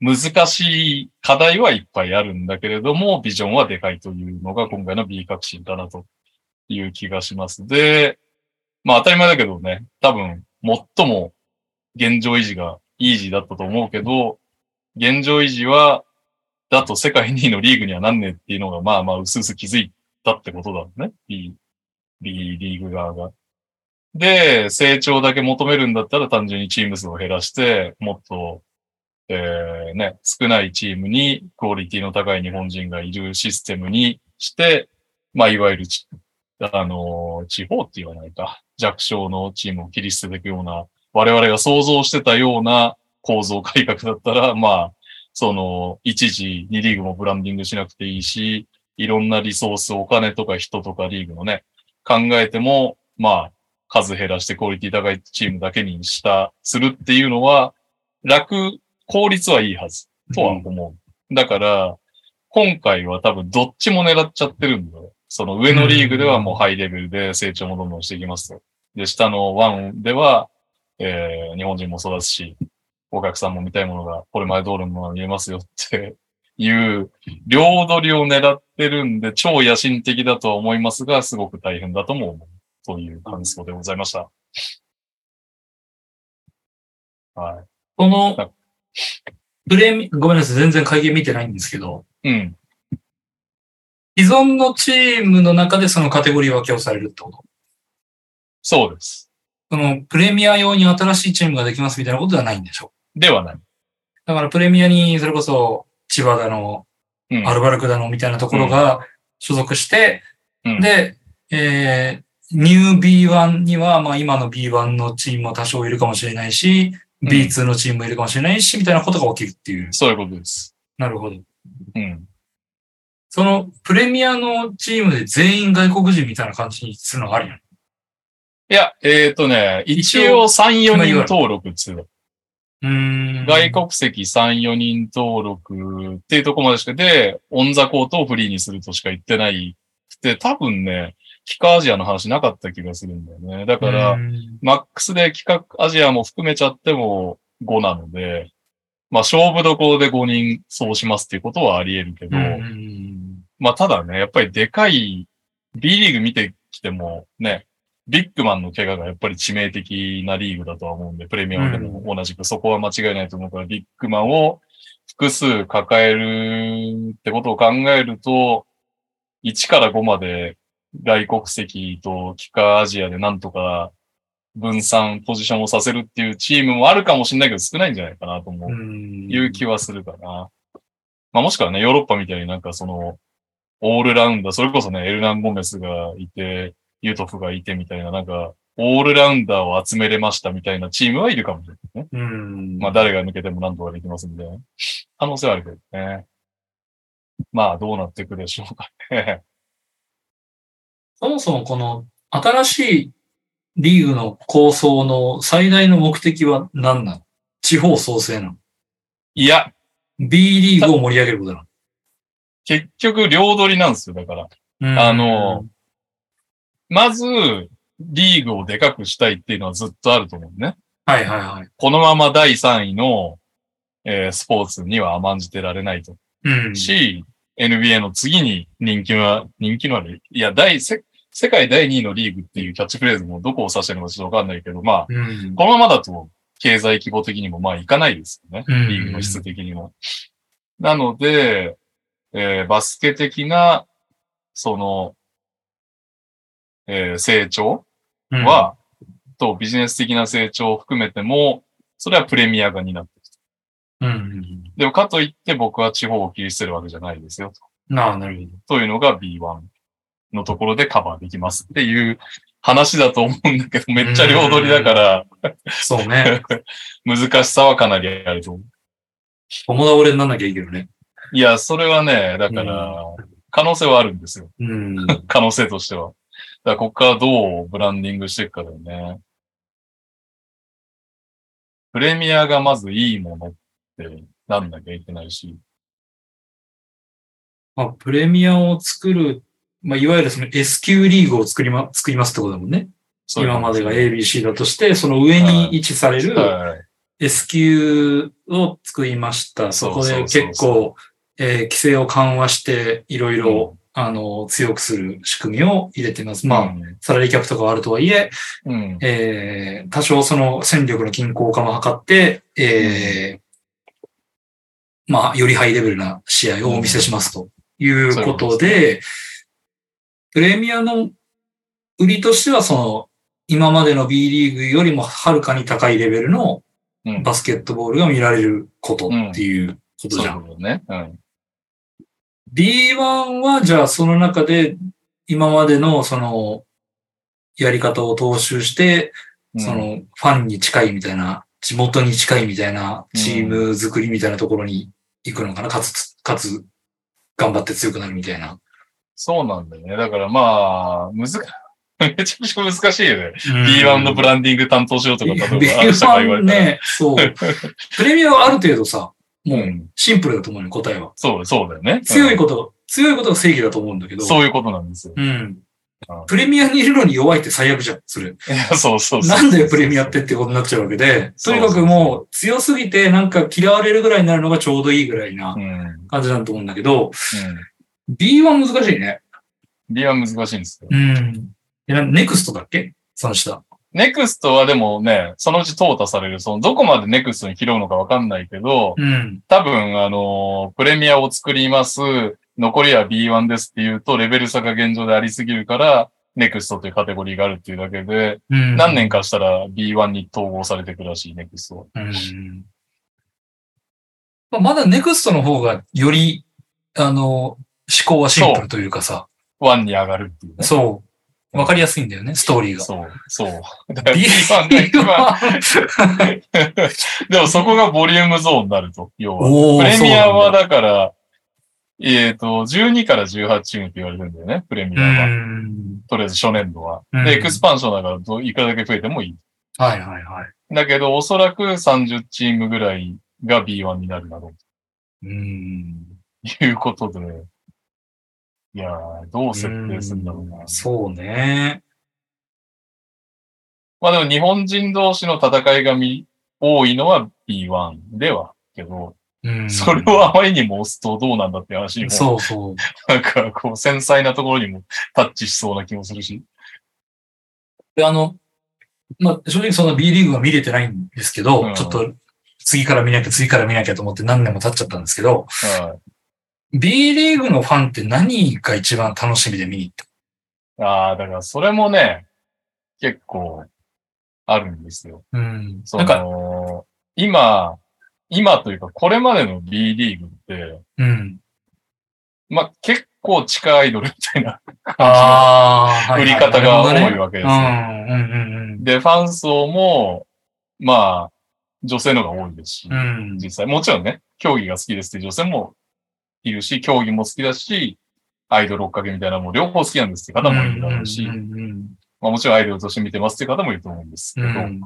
難しい課題はいっぱいあるんだけれども、ビジョンはでかいというのが今回の B 革新だなという気がします。で、まあ当たり前だけどね、多分最も現状維持がイージーだったと思うけど、現状維持は、だと世界2位のリーグにはなんねえっていうのがまあまあ薄々気づいたってことだね。B、B リーグ側が。で、成長だけ求めるんだったら単純にチーム数を減らして、もっと、えー、ね、少ないチームにクオリティの高い日本人がいるシステムにして、まあ、いわゆる、あの地方って言わないか、弱小のチームを切り捨てていくような、我々が想像してたような構造改革だったら、まあ、その、一時2リーグもブランディングしなくていいし、いろんなリソース、お金とか人とかリーグのね、考えても、まあ、数減らしてクオリティ高いチームだけにした、するっていうのは、楽、効率はいいはず、とは思う。だから、今回は多分どっちも狙っちゃってるんだよ。その上のリーグではもうハイレベルで成長もどんどんしていきますと。で、下のワンでは、えー、日本人も育つし、お客さんも見たいものがこれまで通りのものが見えますよって いう、両取りを狙ってるんで、超野心的だとは思いますが、すごく大変だとも思う。という感想でございました。はこのはい、プレミ、ごめんなさい、全然会見見てないんですけど、い。うん。既存のチームの中でそのカテゴリー分けをされるってこと？そうです。そのプレミア用に新しいチームができますみたいなことではないんでしょではない。だからプレミアにそれこそ千葉だの、うん。アルバルクだのみたいなところが所属して、うんで、えー、ニュー B1 には、まあ今の B1 のチームも多少いるかもしれないし、うん B2 のチームもいるかもしれないし、みたいなことが起きるっていう。そういうことです。なるほど。うん。そのプレミアのチームで全員外国人みたいな感じにするのがありなのいや、えっ、とね、一一応3、4人登録っつう。外国籍3、4人登録っていうとこまでしかで、オンザコートをフリーにするとしか言ってないで、多分ね、キカアジアの話なかった気がするんだよね。だから、マックスで企画アジアも含めちゃっても5なので、まあ勝負どころで5人そうしますっていうことはあり得るけど、うん。まあただね、やっぱりでかい B リーグ見てきてもね、ビッグマンの怪我がやっぱり致命的なリーグだとは思うんで、プレミアムでも同じくそこは間違いないと思うから、ビッグマンを複数抱えるってことを考えると、1から5まで外国籍と帰化アジアでなんとか分散ポジションをさせるっていうチームもあるかもしれないけど少ないんじゃないかなと思う。うんいう気はするかな。まあもしくはね、ヨーロッパみたいになんかその、オールラウンダー、それこそね、エルナン・ゴメスがいて、ユトフがいてみたいな、なんか、オールラウンダーを集めれましたみたいなチームはいるかもしれないね。うん。まあ誰が抜けても何とかできますんで、可能性はあるけどね。まあどうなっていくでしょうかね。そもそもこの新しいリーグの構想の最大の目的は何なの？地方創生なの？いや、?B リーグを盛り上げることな結局両取りなんですよ、だから。のあの、まず、リーグをでかくしたいっていうのはずっとあると思うね。はいはいはい。このまま第3位の、えースポーツには甘んじてられないと。うん。し、NBA の次に人気は、人気のある、いや、第、せ世界第2位のリーグっていうキャッチフレーズもどこを指してるのかちょっとわかんないけど、まあ、うん。このままだと経済規模的にもまあいかないですよね。うんリーグの質的にも。なので、えーバスケ的な、その、えー成長？うん、は、とビジネス的な成長を含めても、それはプレミアが担ってきた。うん。でもかといって僕は地方を切り捨てるわけじゃないですよ。なあ、なるほど。というのが B1 のところでカバーできますっていう話だと思うんだけど、めっちゃ両取りだから、そうね。難しさはかなりあると思う。友倒れになんなきゃいいけどね。いや、それはね、だから、可能性はあるんですよ。うん。可能性としては。だから、ここからどうブランディングしていくかだよね。プレミアがまずいいものってなんなきゃいけないし。まあ、プレミアを作る、まあ、いわゆるその S 級リーグを作りま、作りますってことだもんね。そう今までが ABC だとして、その上に位置されねるはい。S 級を作りました。そこでそうそうそう結構、えー規制を緩和して、いろいろ、あの、強くする仕組みを入れてます。まあ、うんサラリーキャップとかはあるとはいえ、うん。えー多少その戦力の均衡化も図って、えーまあ、よりハイレベルな試合をお見せしますということで、プレミアの売りとしては、その、今までの B リーグよりもはるかに高いレベルのうんバスケットボールが見られることっていうことそういじゃ。うんことね。うん。B1 はじゃあその中で今までのそのやり方を踏襲して、うんそのファンに近いみたいな、地元に近いみたいなチーム作りみたいなところに行くのかな、かつ、かつ、頑張って強くなるみたいな。そうなんだよね。だからまあ、むずか、めちゃくちゃ難しいよね。B1 のブランディング担当しようとか、例えば、ある人が言わ B1 れたら。ね、そう。プレミアはある程度さ、もう。うんシンプルだと思うよ、答えは。そう、そうだよね。強いここと、強いことが正義だと思うんだけど。そういうことなんですよ。うんうん。プレミアにいるのに弱いって最悪じゃん、それ。そうそうそう。なんだよ、プレミアってってことになっちゃうわけで、とにかくもう強すぎてなんか嫌われるぐらいになるのがちょうどいいぐらいなうん。感じなんだと思うんだけど、うん。B1 難しいね。B は難しいんですよ。うん。え、なネクストだっけ？その下。ネクストはでもね、そのうち淘汰される。その、どこまでネクストに拾うのかわかんないけど、うん。多分、あの、プレミアを作ります。残りは B1 ですっていうと、レベル差が現状でありすぎるから、ネクストというカテゴリーがあるっていうだけで、うん。何年かしたら B1 に統合されていくらしい、ネクストは。うん。まあまだネクストの方がより、あの、思考はシンプルというかさ、1に上がるっていうね。そう。わかりやすいんだよね、ストーリーが。そう、そう。だから B1 B1 が一番、でもそこがボリュームゾーンになると、要は。プレミアはだだから、えっ、と、12から18チームって言われるんだよね、プレミうアは。ん。とりあえず初年度は。うんで、エクスパンションだからどういくらだけ増えてもいい。はいはいはい。だけど、おそらく30チームぐらいが B1 になるだろうん。うということで、いやー、どう設定するんだろうな。そうね。まあでも日本人同士の戦いがみ多いのは B1 ではけど、うん。それをあまりにも押すとどうなんだって話にも、そうそう。なんかこう繊細なところにもタッチしそうな気もするし。で、あの、まあ、正直そんな B リーグは見れてないんですけど、うんちょっと次から見なきゃ次から見なきゃと思って何年も経っちゃったんですけど、はい。B リーグのファンって何が一番楽しみで見に行った？ああ、だからそれもね、結構あるんですよ。うん。そなんか、の、今、今というかこれまでの B リーグって、うん。まあ結構地下アイドルみたいなああ、売り方が多いわわけですよ。うん、うん、うんで、ファン層も、まあ、女性の方が多いですし、うん。うん。実際。もちろんね、競技が好きですって女性もいるし、競技も好きだし、アイドル追っかけみたいなもう両方好きなんですって方もいるだろうし、まあもちろんアイドルとして見てますって方もいると思うんですけど、うん。うん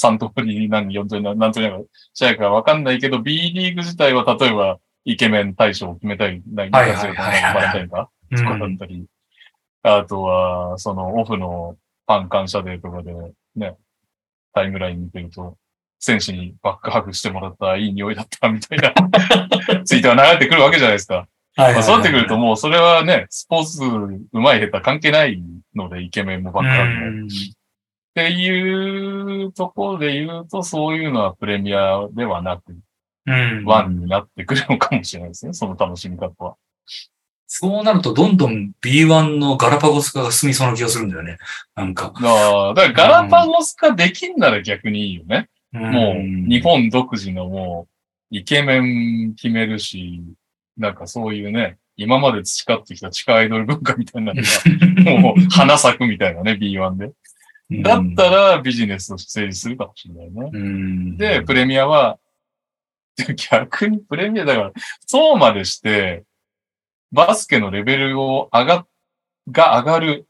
3通り何、4通り何通りなのか、しないかわかんないけど、B リーグ自体は例えば、イケメン大賞を決めたり、何はいかするとか、はいはいはいバレンタインかうとかだっんたり、あとは、そのオフのファン感謝デーとかでね、タイムライン見てると、選手にバックハグしてもらったいい匂いだったみたいな ツイートが流れてくるわけじゃないですか。はいそうなってくるともうそれはね、スポーツ上手い下手関係ないので、イケメンもバックハグも。うんっていうところで言うと、そういうのはプレミアではなく、うん。ワンになってくるのかもしれないですね。その楽しみ方は。そうなると、どんどん B1 のガラパゴス化が進みそうな気がするんだよね。なんか。だから、だからガラパゴス化できんなら逆にいいよね。もう、日本独自のもう、イケメン決めるし、なんかそういうね、今まで培ってきた地下アイドル文化みたいなのが、もう花咲くみたいなね、B1 で。だったらビジネスとして成立するかもしれないね。うん、で、プレミアは、逆にプレミアだから、そうまでして、バスケのレベルを上が、が上がる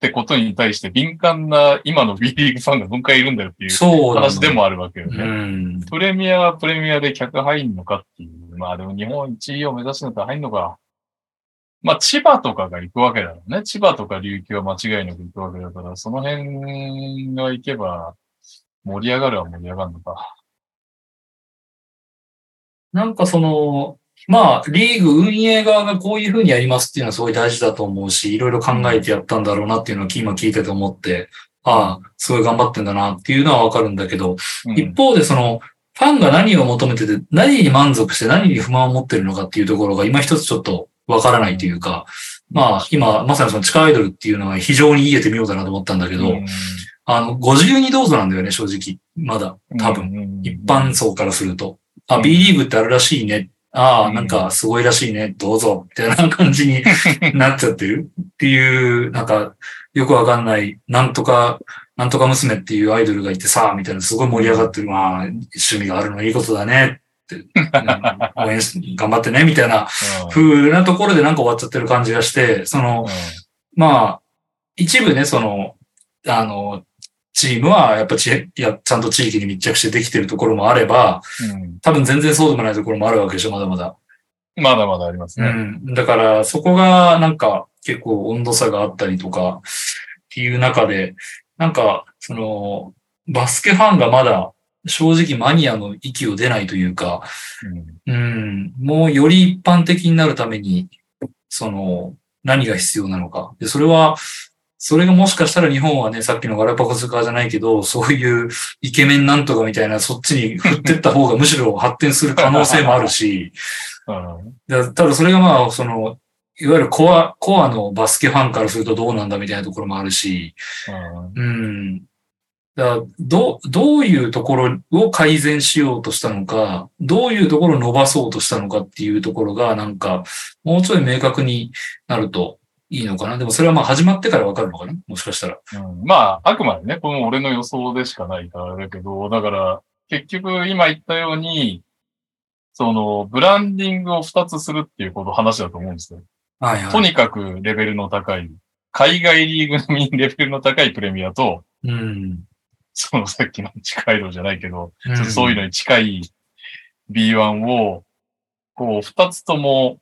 ってことに対して敏感な今の B リーグファンがどんくらいいるんだよっていう話でもあるわけようね。ん。プレミアはプレミアで客入んのかっていう。まあでも日本一位を目指すのと入んのか。まあ千葉とかが行くわけだろうね。千葉とか琉球は間違いなく行くわけだから、その辺が行けば盛り上がるは盛り上がるのか。なんかその、まあ、リーグ運営側がこういうふうにやりますっていうのはすごい大事だと思うし、いろいろ考えてやったんだろうなっていうのを今聞いてて思って、ああ、すごい頑張ってんだなっていうのはわかるんだけど、うん一方でその、ファンが何を求めてて、何に満足して何に不満を持ってるのかっていうところが今一つちょっとわからないというか、まあ今まさにその地下アイドルっていうのは非常に言えてみようだなと思ったんだけど、うんあの、52どうぞなんだよね、正直。まだ、多分。分一般層からすると。あ、うん B リーグってあるらしいね。ああ、うんなん。かすごいらしいね。どうぞ。みたいな感じに なっちゃってる。っていう、なんか、よくわかんない、なんとか、なんとか娘っていうアイドルがいてさ、みたいな、すごい盛り上がってる。まあ、趣味があるのいいことだね。って、うん。応援し、頑張ってね、みたいな風なところでなんか終わっちゃってる感じがして、その、まあ、一部ね、その、あの、チームはやっぱち、いや、ちゃんと地域に密着してできてるところもあれば、うん多分全然そうでもないところもあるわけでしょ、まだまだ。まだまだありますうね。ん。だから、そこがなんか結構温度差があったりとかっていう中で、なんか、その、バスケファンがまだ正直マニアの域を出ないというか、うんうん、もうより一般的になるために、その、何が必要なのか。で、それは、それがもしかしたら日本はね、さっきのガラパゴス化じゃないけど、そういうイケメンなんとかみたいな、そっちに振ってった方がむしろ発展する可能性もあるし、うん。だただそれがまあ、その、いわゆるコア、コアのバスケファンからするとどうなんだみたいなところもあるし、うん。うん。だからどう、どういうところを改善しようとしたのか、どういうところを伸ばそうとしたのかっていうところが、なんか、もうちょい明確になるといいのかな？でもそれはまあ始まってからわかるのかな？もしかしたら。うんまあ、あくまでね、この俺の予想でしかないからだけど、だから、結局今言ったように、その、ブランディングを2つするっていうこと話だと思うんですよ。はいはい。とにかくレベルの高い、海外リーグ並みにレベルの高いプレミアと、うん。そのさっきの地下路じゃないけど、うんそういうのに近い B1 を、こう、二つとも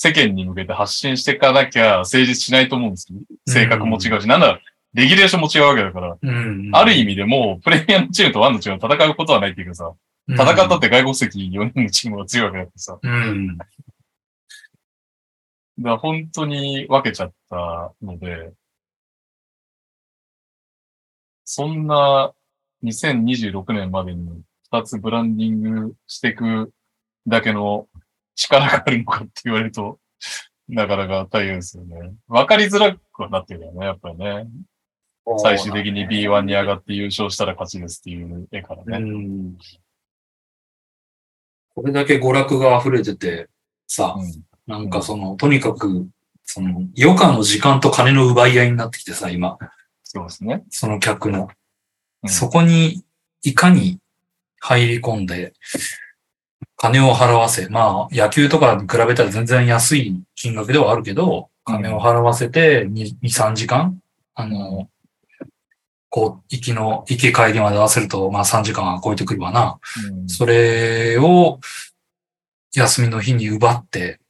世間に向けて発信していかなきゃ成立しないと思うんですよ。性格も違うし、なんなら、レギュレーションも違うわけだから、うん。ある意味でもう、プレミアムチームとワンのチームを戦うことはないっていうかさ、戦ったって外国籍4人のチームが強いわけだってさ、だかうん。ら本当に分けちゃったので、そんな2026年までに2つブランディングしていくだけの力があるのかって言われると、なかなか大変ですよね。分かりづらくはなってるよね、やっぱりね。最終的に B1 に上がって優勝したら勝ちですっていう絵からうね。ん。これだけ娯楽が溢れてて、さ、うんなんかその、とにかく、その、余暇の時間と金の奪い合いになってきてさ、今、そうですね。その客の。うんそこに、いかに入り込んで、金を払わせ、まあ、野球とかに比べたら全然安い金額ではあるけど、金を払わせて2、2 3時間あの、こう、行きの、行き帰りまで合わせると、まあ3時間は超えてくるわな。うんそれを、休みの日に奪って、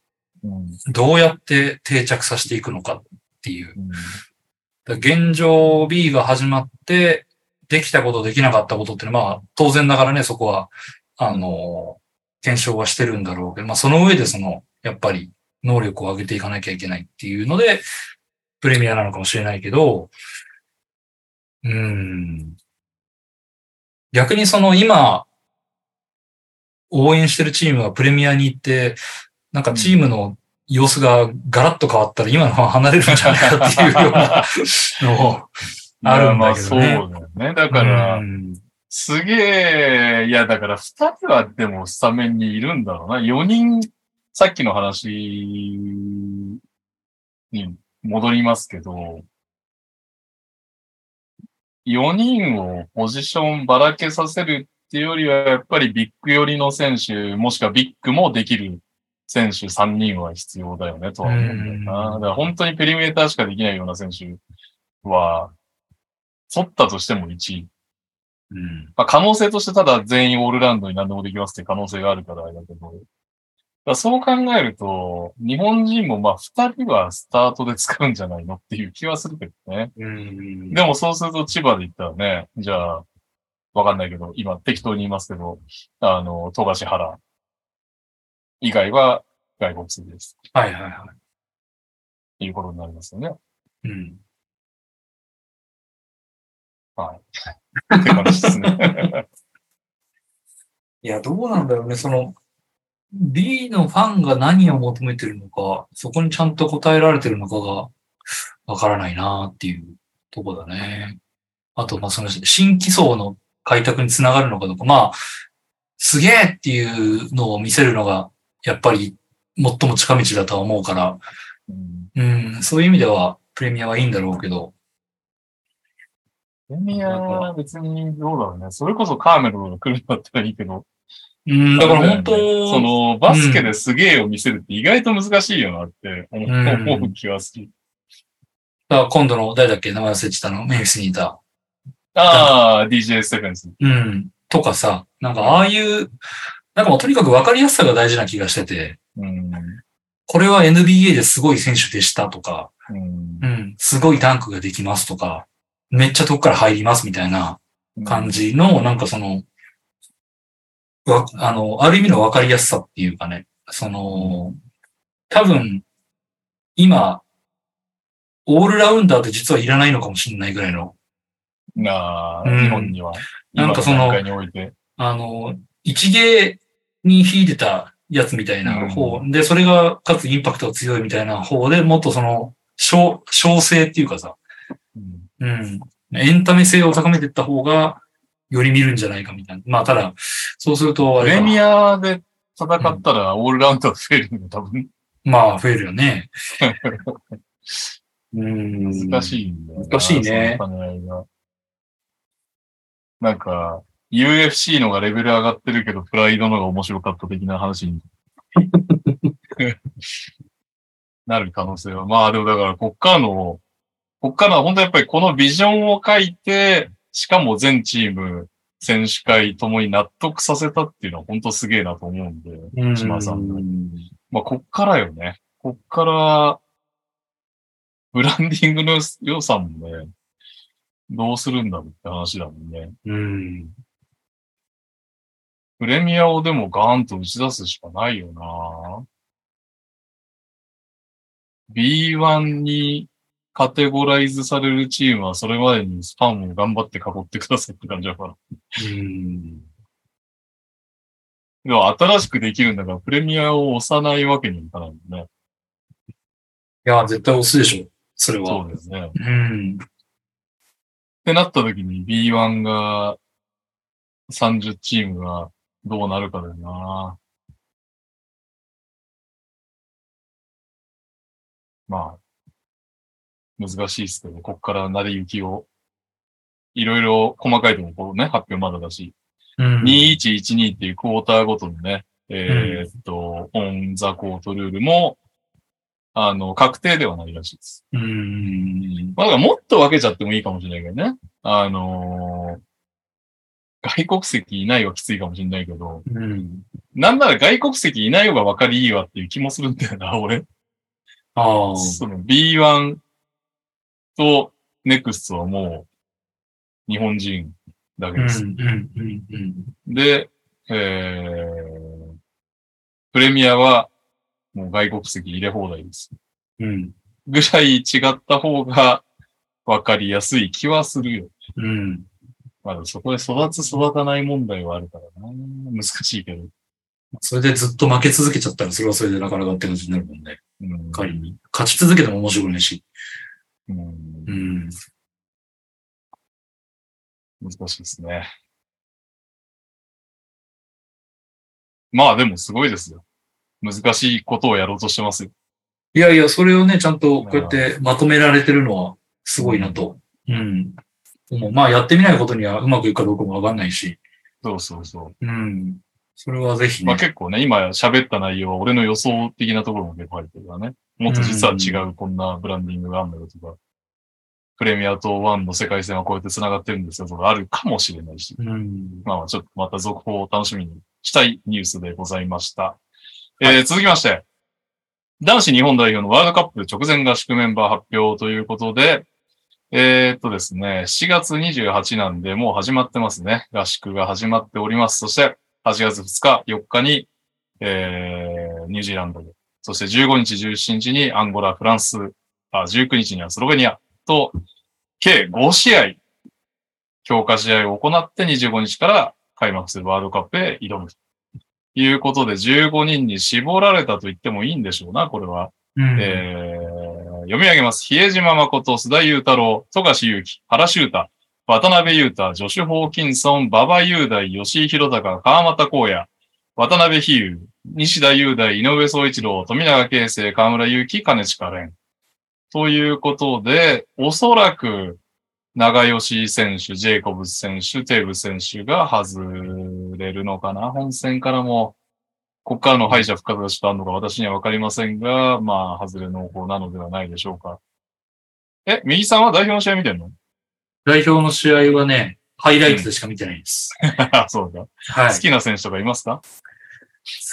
うんどうやって定着させていくのかっていう。うん現状 B が始まって、できたことできなかったことっていうのは、まあ、当然ながらね、そこは、あの、検証はしてるんだろうけど、まあ、その上でその、やっぱり、能力を上げていかなきゃいけないっていうので、プレミアなのかもしれないけど、うーん。逆にその今、応援してるチームがプレミアに行って、なんかチームの様子がガラッと変わったら今のまま離れるんじゃないかっていうようなのもあるんだけどねそうだよね。だからう、んすげえ、いやだから二人はでもスタメンにいるんだろうな。四人、さっきの話に戻りますけど、4人をポジションばらけさせるっていうよりは、やっぱりビッグ寄りの選手、もしくはビッグもできる選手3人は必要だよね、とは思うんだよな。うんだから本当にペリメーターしかできないような選手は、取ったとしても1位。うんまあ、可能性としてただ全員オールラウンドに何でもできますっていう可能性があるからあれだけど、だそう考えると、日本人もまあ二人はスタートで使うんじゃないのっていう気はするけどね。うんでもそうすると千葉で言ったらね、じゃあ、わかんないけど、今適当に言いますけど、あの、富樫原以外は外国籍です。はいはいはということになりますよね。い。うん。はい。って感じですね。い。や、どうなんだろうね。その、B のファンが何を求めてるのか、そこにちゃんと答えられてるのかがわからない。なってい。うとこだね。あと、まあ、その新規層の開拓につながるのかどうか。まあ、すげえってい。うのを見せるのが、やっぱり最も近道だとは思うから、うんうん、そうい。う意味ではプレミアはい。い。んだろうけど、ミアは別にどうだろうね。それこそカーメルが来るんだったらいいけど、うん、だから本当、その、バスケですげえを見せるって意外と難しいよなって思う,、気がする。だ今度の誰だっけ？名前忘れてたの？メンフィスにいた。ああ、DJ ステフェンス。うん。とかさ、なんかああいう、なんかもうとにかく分かりやすさが大事な気がしてて、うん。これは NBA ですごい選手でしたとか、うんうん、すごいダンクができますとか、めっちゃ遠くから入りますみたいな感。じの、なんかその、わ、あの、ある意味の分かりやすさっていうかね、その、多分、今、オールラウンダーって実はいらないのかもしれないぐらいの、なあ、うん日本には。なんかその。あの、一芸に秀でたやつみたいな方、で、それがかつインパクトが強いみたいな方でもっとその、小、小性っていうかさ、うんうん。エンタメ性を高めていった方が、より見るんじゃないかみたいな。まあ、ただ、そうすると、プレミアで戦ったらオールラウンド増えるの多分まあ、増えるよね。うん。難しいんだよな。難しいねなんか、UFC のがレベル上がってるけど、プライドのが面白かった的な話に なる可能性は。まあでもだから、こっからの、こっからは本当やっぱりこのビジョンを書いて、しかも全チーム、選手会ともに納得させたっていうのは本当すげえなと思うんで、うん島さんのまあ、こっからよね。こっから、ブランディングの良さもね、どうするんだろうって話だもんね。うん。プレミアをでもガーンと打ち出すしかないよな B1 にカテゴライズされるチームはそれまでにスパンを頑張って囲ってくださいって感じだから。うん。でも新しくできるんだからプレミアを押さないわけにいかないもんね。いや、絶対押すでしょ。それは。そうですね。うん。ってなった時に B1 が30チームがどうなるかだよな。まあ、難しいですけど、こっから成り行きを、いろいろ細かいところこうね、発表まだだし、うん。2112っていうクォーターごとのね、えーっと、オンザコートルールも、あの、確定ではないらしいです。うん。まあ、だからもっと分けちゃってもいいかもしれないけどね。あのー外国籍いないはきついかもしれないけど、うん。なんなら外国籍いない方が分かりいいわっていう気もするんだよな、俺。ああ。その B1 と NEXT はもう日本人だけです。で、えー、プレミアはもう外国籍入れ放題です。うん。ぐらい違った方が分かりやすい気はするよ。うん。まだそこで育つ育たない問題はあるからな。難しいけど。それでずっと負け続けちゃったら、それはそれでなかなかって感じになるもんね。うん。仮に。勝ち続けても面白くないし。うんうん。難しいですね。まあでもすごいですよ。難しいことをやろうとしてますよ。いやいや、それをね、ちゃんとこうやってまとめられてるのはすごいなと。うん。もうまあやってみないことにはうまくいくかどうかもわかんないし。そうそうそう。うん。それはぜひね。まあ結構ね、今喋った内容は俺の予想的なところも結構入ってるからね。もっと実は違うこんなブランディングがあるんだよとか、プレミアとワンの世界線はこうやって繋がってるんですよとかあるかもしれないし。うん。まあちょっとまた続報を楽しみにしたいニュースでございました。えー続きまして、男子日本代表のワールドカップ直前合宿メンバー発表ということで、えーっとですね、4月28なんでもう始まってますね。合宿が始まっております。そして、8月2日、4日に、えー、ニュージーランドで、そして15日、17日にアンゴラ、フランス、あ、19日にはスロベニアと、計5試合、強化試合を行って25日から開幕するワールドカップへ挑むということで、15人に絞られたと言ってもいいんでしょうな、これは。うん。えー読み上げます。比江島誠、須田祐太郎、富樫勇樹、原修太、渡辺裕太、ジョシュ・ホーキンソン、馬場雄大、吉井弘隆、川又光也、渡辺比喩、西田雄大、井上総一郎、富永啓生、河村勇輝、金近蓮。ということで、おそらく、長吉選手、ジェイコブス選手、テーブス選手が外れるのかな本戦からも。ここからの敗者復活がちょっとあるのか私にはわかりませんが、まあ、外れ濃厚なのではないでしょうか。え、右さんは代表の試合見てんの？代表の試合はね、ハイライトでしか見てないです。そうだ。はい。好きな選手とかいますか？好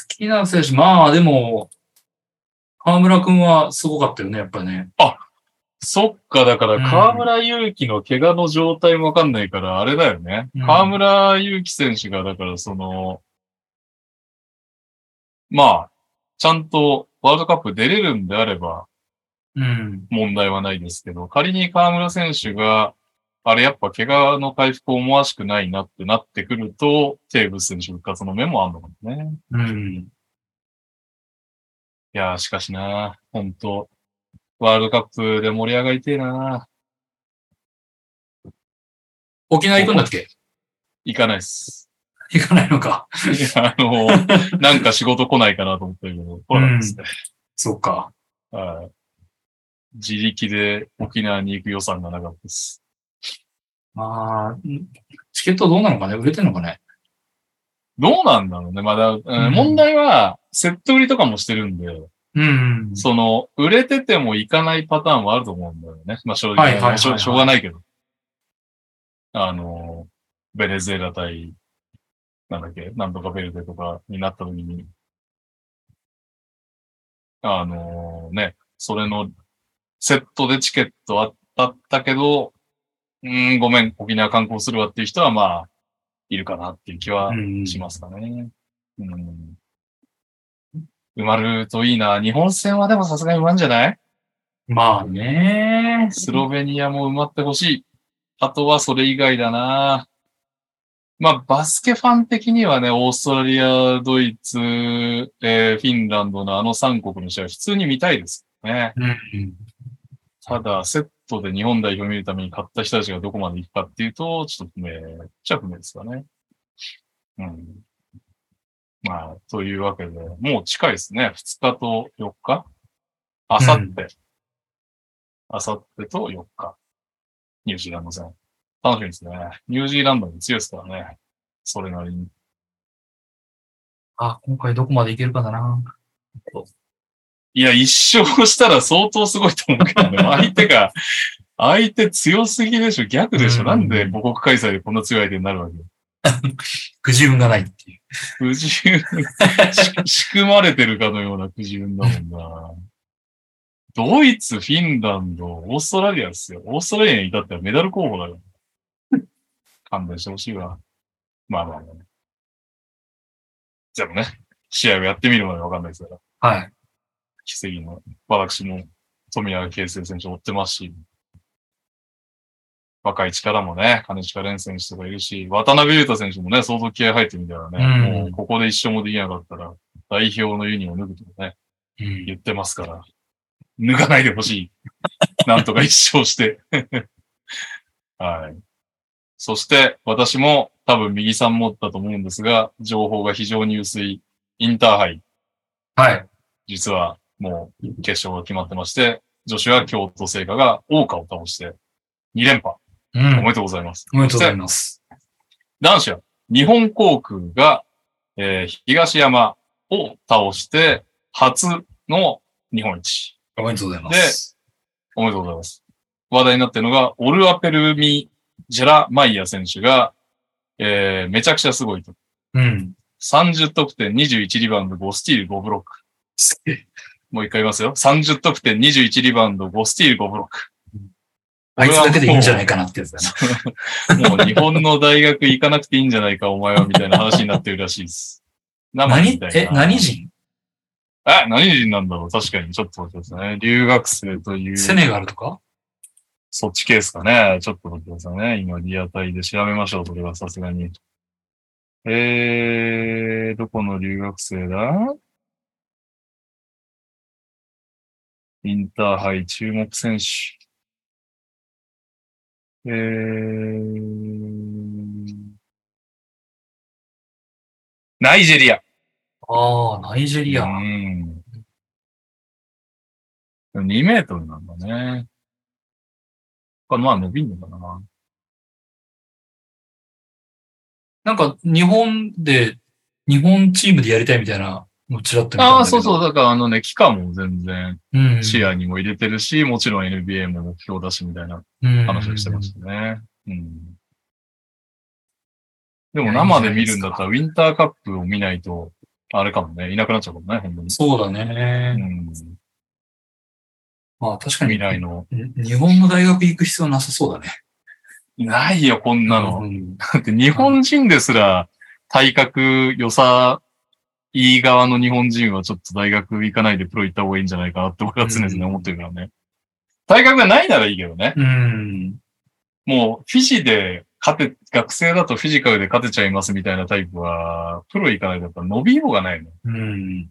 きな選手、まあでも、河村くんはすごかったよね、やっぱね。そっか、だから、うん河村勇輝の怪我の状態もわかんないから、あれだよねうん。河村勇輝選手が、だから、その、まあ、ちゃんとワールドカップ出れるんであればうん。問題はないですけど、仮に河村選手が、あれやっぱ怪我の回復思わしくないなってなってくると、テーブス選手復活の目もあるのかもね。うん。いやー、しかしな、本当ワールドカップで盛り上がりてえな沖縄行くんだっけ？行かないっす。行かないのか。いやあの、なんか仕事来ないかなと思ったけど、来なかったですね。そうか。はい。自力で沖縄に行く予算がなかったです。まあ、チケットどうなのかね？売れてんのかね？どうなんだろうね。まだ、うんうん問題は、セット売りとかもしてるんで、うん。その、売れてても行かないパターンはあると思うんだよね。まあ正直、はいはいはいはいしょしょうがないけど。あの、ベネズエラ対、なんだっけ、なんとかベルデとかになった時に、あのね、それのセットでチケットあったけど、うーん、ごめん、沖縄観光するわっていう人はまあ、いるかなっていう気はうんしますかね。うん。埋まるといいな。日本戦はでもさすがに埋まんじゃない？まあね。スロベニアも埋まってほしい。あとはそれ以外だな。まあ、バスケファン的にはね、オーストラリア、ドイツ、えーフィンランドのあの3国の試合は普通に見たいですね。うん。ただ、セットで日本代表を見るために買った人たちがどこまで行くかっていうと、ちょっと不明っちゃ不明ですかね。うん。まあ、というわけで、もう近いですね。2日と4日あさって。あさってと4日。ニュージーランド戦。楽しみですね。ニュージーランドも強いですからね。それなりに。あ、今回どこまでいけるかだな。いや、一勝したら相当すごいと思うけどね。相手が、相手強すぎでしょ逆でしょ、うんなんで母国開催でこんな強い相手になるわけ？くじ運がないっていう。不自由、し 仕組まれてるかのような不自由だもんな。ドイツ、フィンランド、オーストラリアですよ。オーストラリアに至ってはメダル候補だよ。勘弁してほしいわ。まあまあまあ。でもね、試合をやってみるまでわかんないですから。はい。奇跡の、私も富永啓生選手追ってますし、若い力もね、金近蓮選手とかいるし、渡辺裕太選手もね、相当気合入ってみたらね、うんもうここで一勝もできなかったら、代表のユニを脱ぐとかね、うん。言ってますから、脱がないでほしい。なんとか一勝して。はい。そして、私も多分右さん持ったと思うんですが、情報が非常に薄いインターハイ。はい。実はもう決勝が決まってまして、女子は京都聖火が大川を倒して2連覇。うん。おめでとうございます。おめでとうございそます。男子は日本航空が、えー東山を倒して初の日本一。おめでとうございます。おめでとうございます。話題になっているのが、オルアペルミ・ジェラマイヤ選手が、えーめちゃくちゃすごいと。うん。30得点、21リバウンド、5スティール、5ブロック。もう一回言いますよ。30得点、21リバウンド、5スティール、5ブロック。あいつだけでいいんじゃないかなってやつだね。もう日本の大学行かなくていいんじゃないか、お前は、みたいな話になってるらしいです。生何？え、何人？え、何人なんだろう？確かに、ちょっと待ってくださいね。留学生という、セネガルとか？そっちケースかね。ちょっと待ってくださいね。今、リアタイで調べましょう。それはさすがに。えー、どこの留学生だ？インターハイ注目選手。えー、ナイジェリア。ああ、ナイジェリア。うん。2メートルなんだね。まあ伸びんのかな。なんか、日本で、日本チームでやりたいみたいなのちらっと見たんだけど。ああ、そうそう。だからあのね、期間も全然うん。視野にも入れてるし、もちろん NBA も目標だしみたいなうん話をしてましたね。うん。でも生で見るんだったらウィンターカップを見ないと、あれかもね、いなくなっちゃうかもね、本当に。そうだうね。ん。まあ確かに未、来の。ん日本の大学行く必要なさそうだね。ないよ、こんなの。うんだって日本人ですら体格良さ、いい側の日本人はちょっと大学行かないでプロ行った方がいいんじゃないかなって俺は常々思ってるからね。大学がないならいいけどね。うん。もうフィジで勝て、学生だとフィジカルで勝てちゃいますみたいなタイプは、プロ行かないとやっぱ伸びようがないの。うん。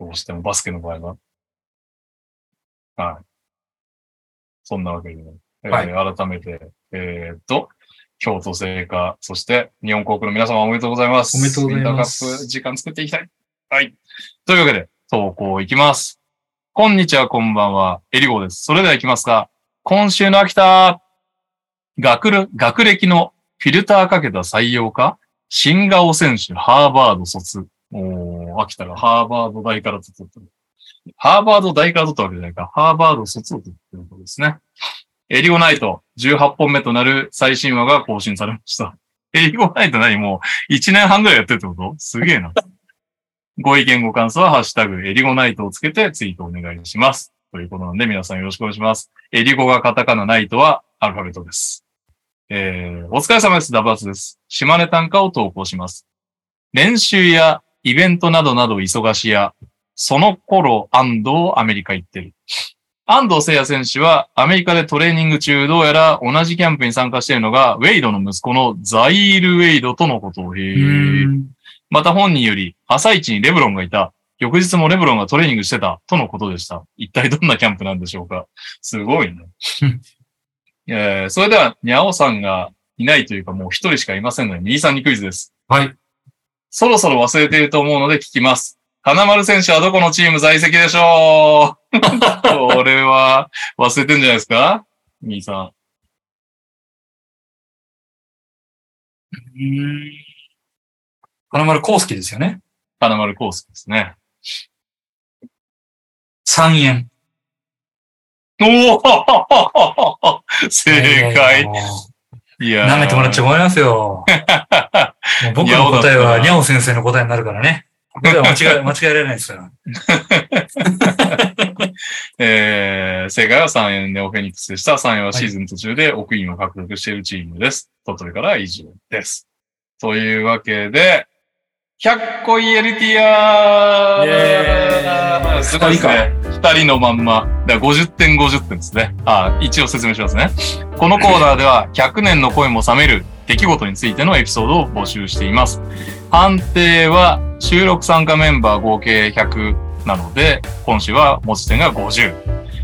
どうしてもバスケの場合は。はい。そんなわけで、えーはい改めて、えーっと、京都聖火、そして日本航空の皆様おめでとうございます。おめでとうございますウィンターカップ時間作っていきたい。はい。というわけで、投稿いきます。こんにちは、こんばんは。エリゴです。それでは行きますか。今週の秋田、学る学歴のフィルターかけた採用か新顔選手、ハーバード卒。おー、秋田がハーバード大から取った。ハーバード大から取ったわけじゃないか。ハーバード卒を取ってですね。エリゴナイト18本目となる最新話が更新されました。エリゴナイト何？もう1年半ぐらいやってるってこと？すげえな。ご意見ご感想はハッシュタグエリゴナイトをつけてツイートお願いします。ということなんで皆さんよろしくお願いします。エリゴがカタカナナイトはアルファベットです。えー、お疲れ様です。ダバーツです。島根短歌を投稿します。練習やイベントなどなど忙しや、その頃安藤アメリカ行ってる。安藤聖也選手はアメリカでトレーニング中、どうやら同じキャンプに参加しているのが、ウェイドの息子のザイール・ウェイドとのことを。へ。また本人より、朝一にレブロンがいた。翌日もレブロンがトレーニングしてた。とのことでした。一体どんなキャンプなんでしょうかすごいね。えー、それでは、にゃおさんがいないというか、もう一人しかいませんので、右さんにクイズです。はい。そろそろ忘れていると思うので聞きます。花丸選手はどこのチーム在籍でしょう？これは忘れてんじゃないですか？右さん。うん。金丸康介ですよね。花丸コースですね。3円。おお 正解。いやー舐めてもらっちゃ困りますよ。僕の答えは、にゃお先生の答えになるからね。僕は間違え、間違えられないですから。えー、正解は3円ネオフェニックスでした。3円はシーズン途中で奥院を獲得しているチームです。鳥取から以上です。というわけで、100個 ELTR! イエーイすごいですね。2人のまんま。だから50点50点ですね。あ、一応説明しますね。このコーナーでは100年の恋も冷める出来事についてのエピソードを募集しています。判定は収録参加メンバー合計100なので、今週は持ち点が50。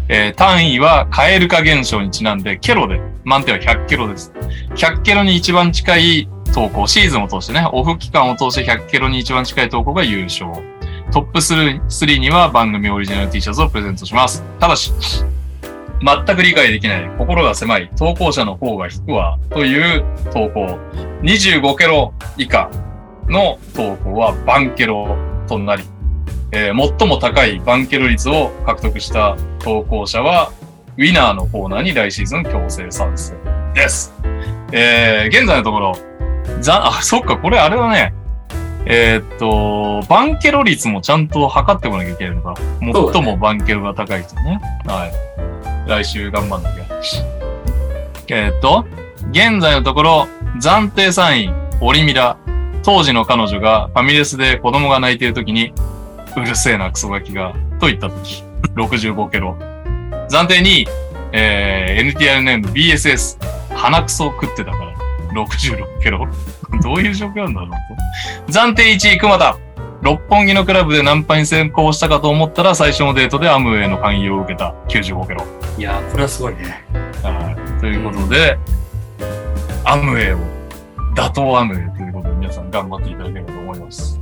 えー単位は蛙化現象にちなんで、ケロで、満点は100ケロです。100ケロに一番近い投稿、シーズンを通してね、オフ期間を通して100ケロに一番近い投稿が優勝。トップ3には番組オリジナル T シャツをプレゼントします。ただし、全く理解できない、心が狭い、投稿者の方が引くわ、という投稿。25ケロ以下の投稿はバンケロとなり、えー最も高いバンケロ率を獲得した投稿者は、ウィナーのコーナーに来シーズン強制参戦です。えー現在のところ、ざ、あ、そっか、これあれだね。えーっと、バンケロ率もちゃんと測ってこなきゃいけないのか。最もバンケロが高い人ね。はい。来週頑張んなきゃ。えーっと、現在のところ、暫定3位、オリミラ。当時の彼女がファミレスで子供が泣いている時に、うるせえなクソガキが、と言った時、65ケロ。暫定2位、えー、NTR ネーム BSS、鼻くそ食ってたから、66ケロ。どういう状況なんだろうと。暫定1位、熊田。六本木のクラブでナンパに成功したかと思ったら最初のデートでアムウェイの勧誘を受けた95ケロ。いやー、これはすごいね。はい。ということで、アムウェイを、打倒アムウェイということで皆さん頑張っていただければと思います。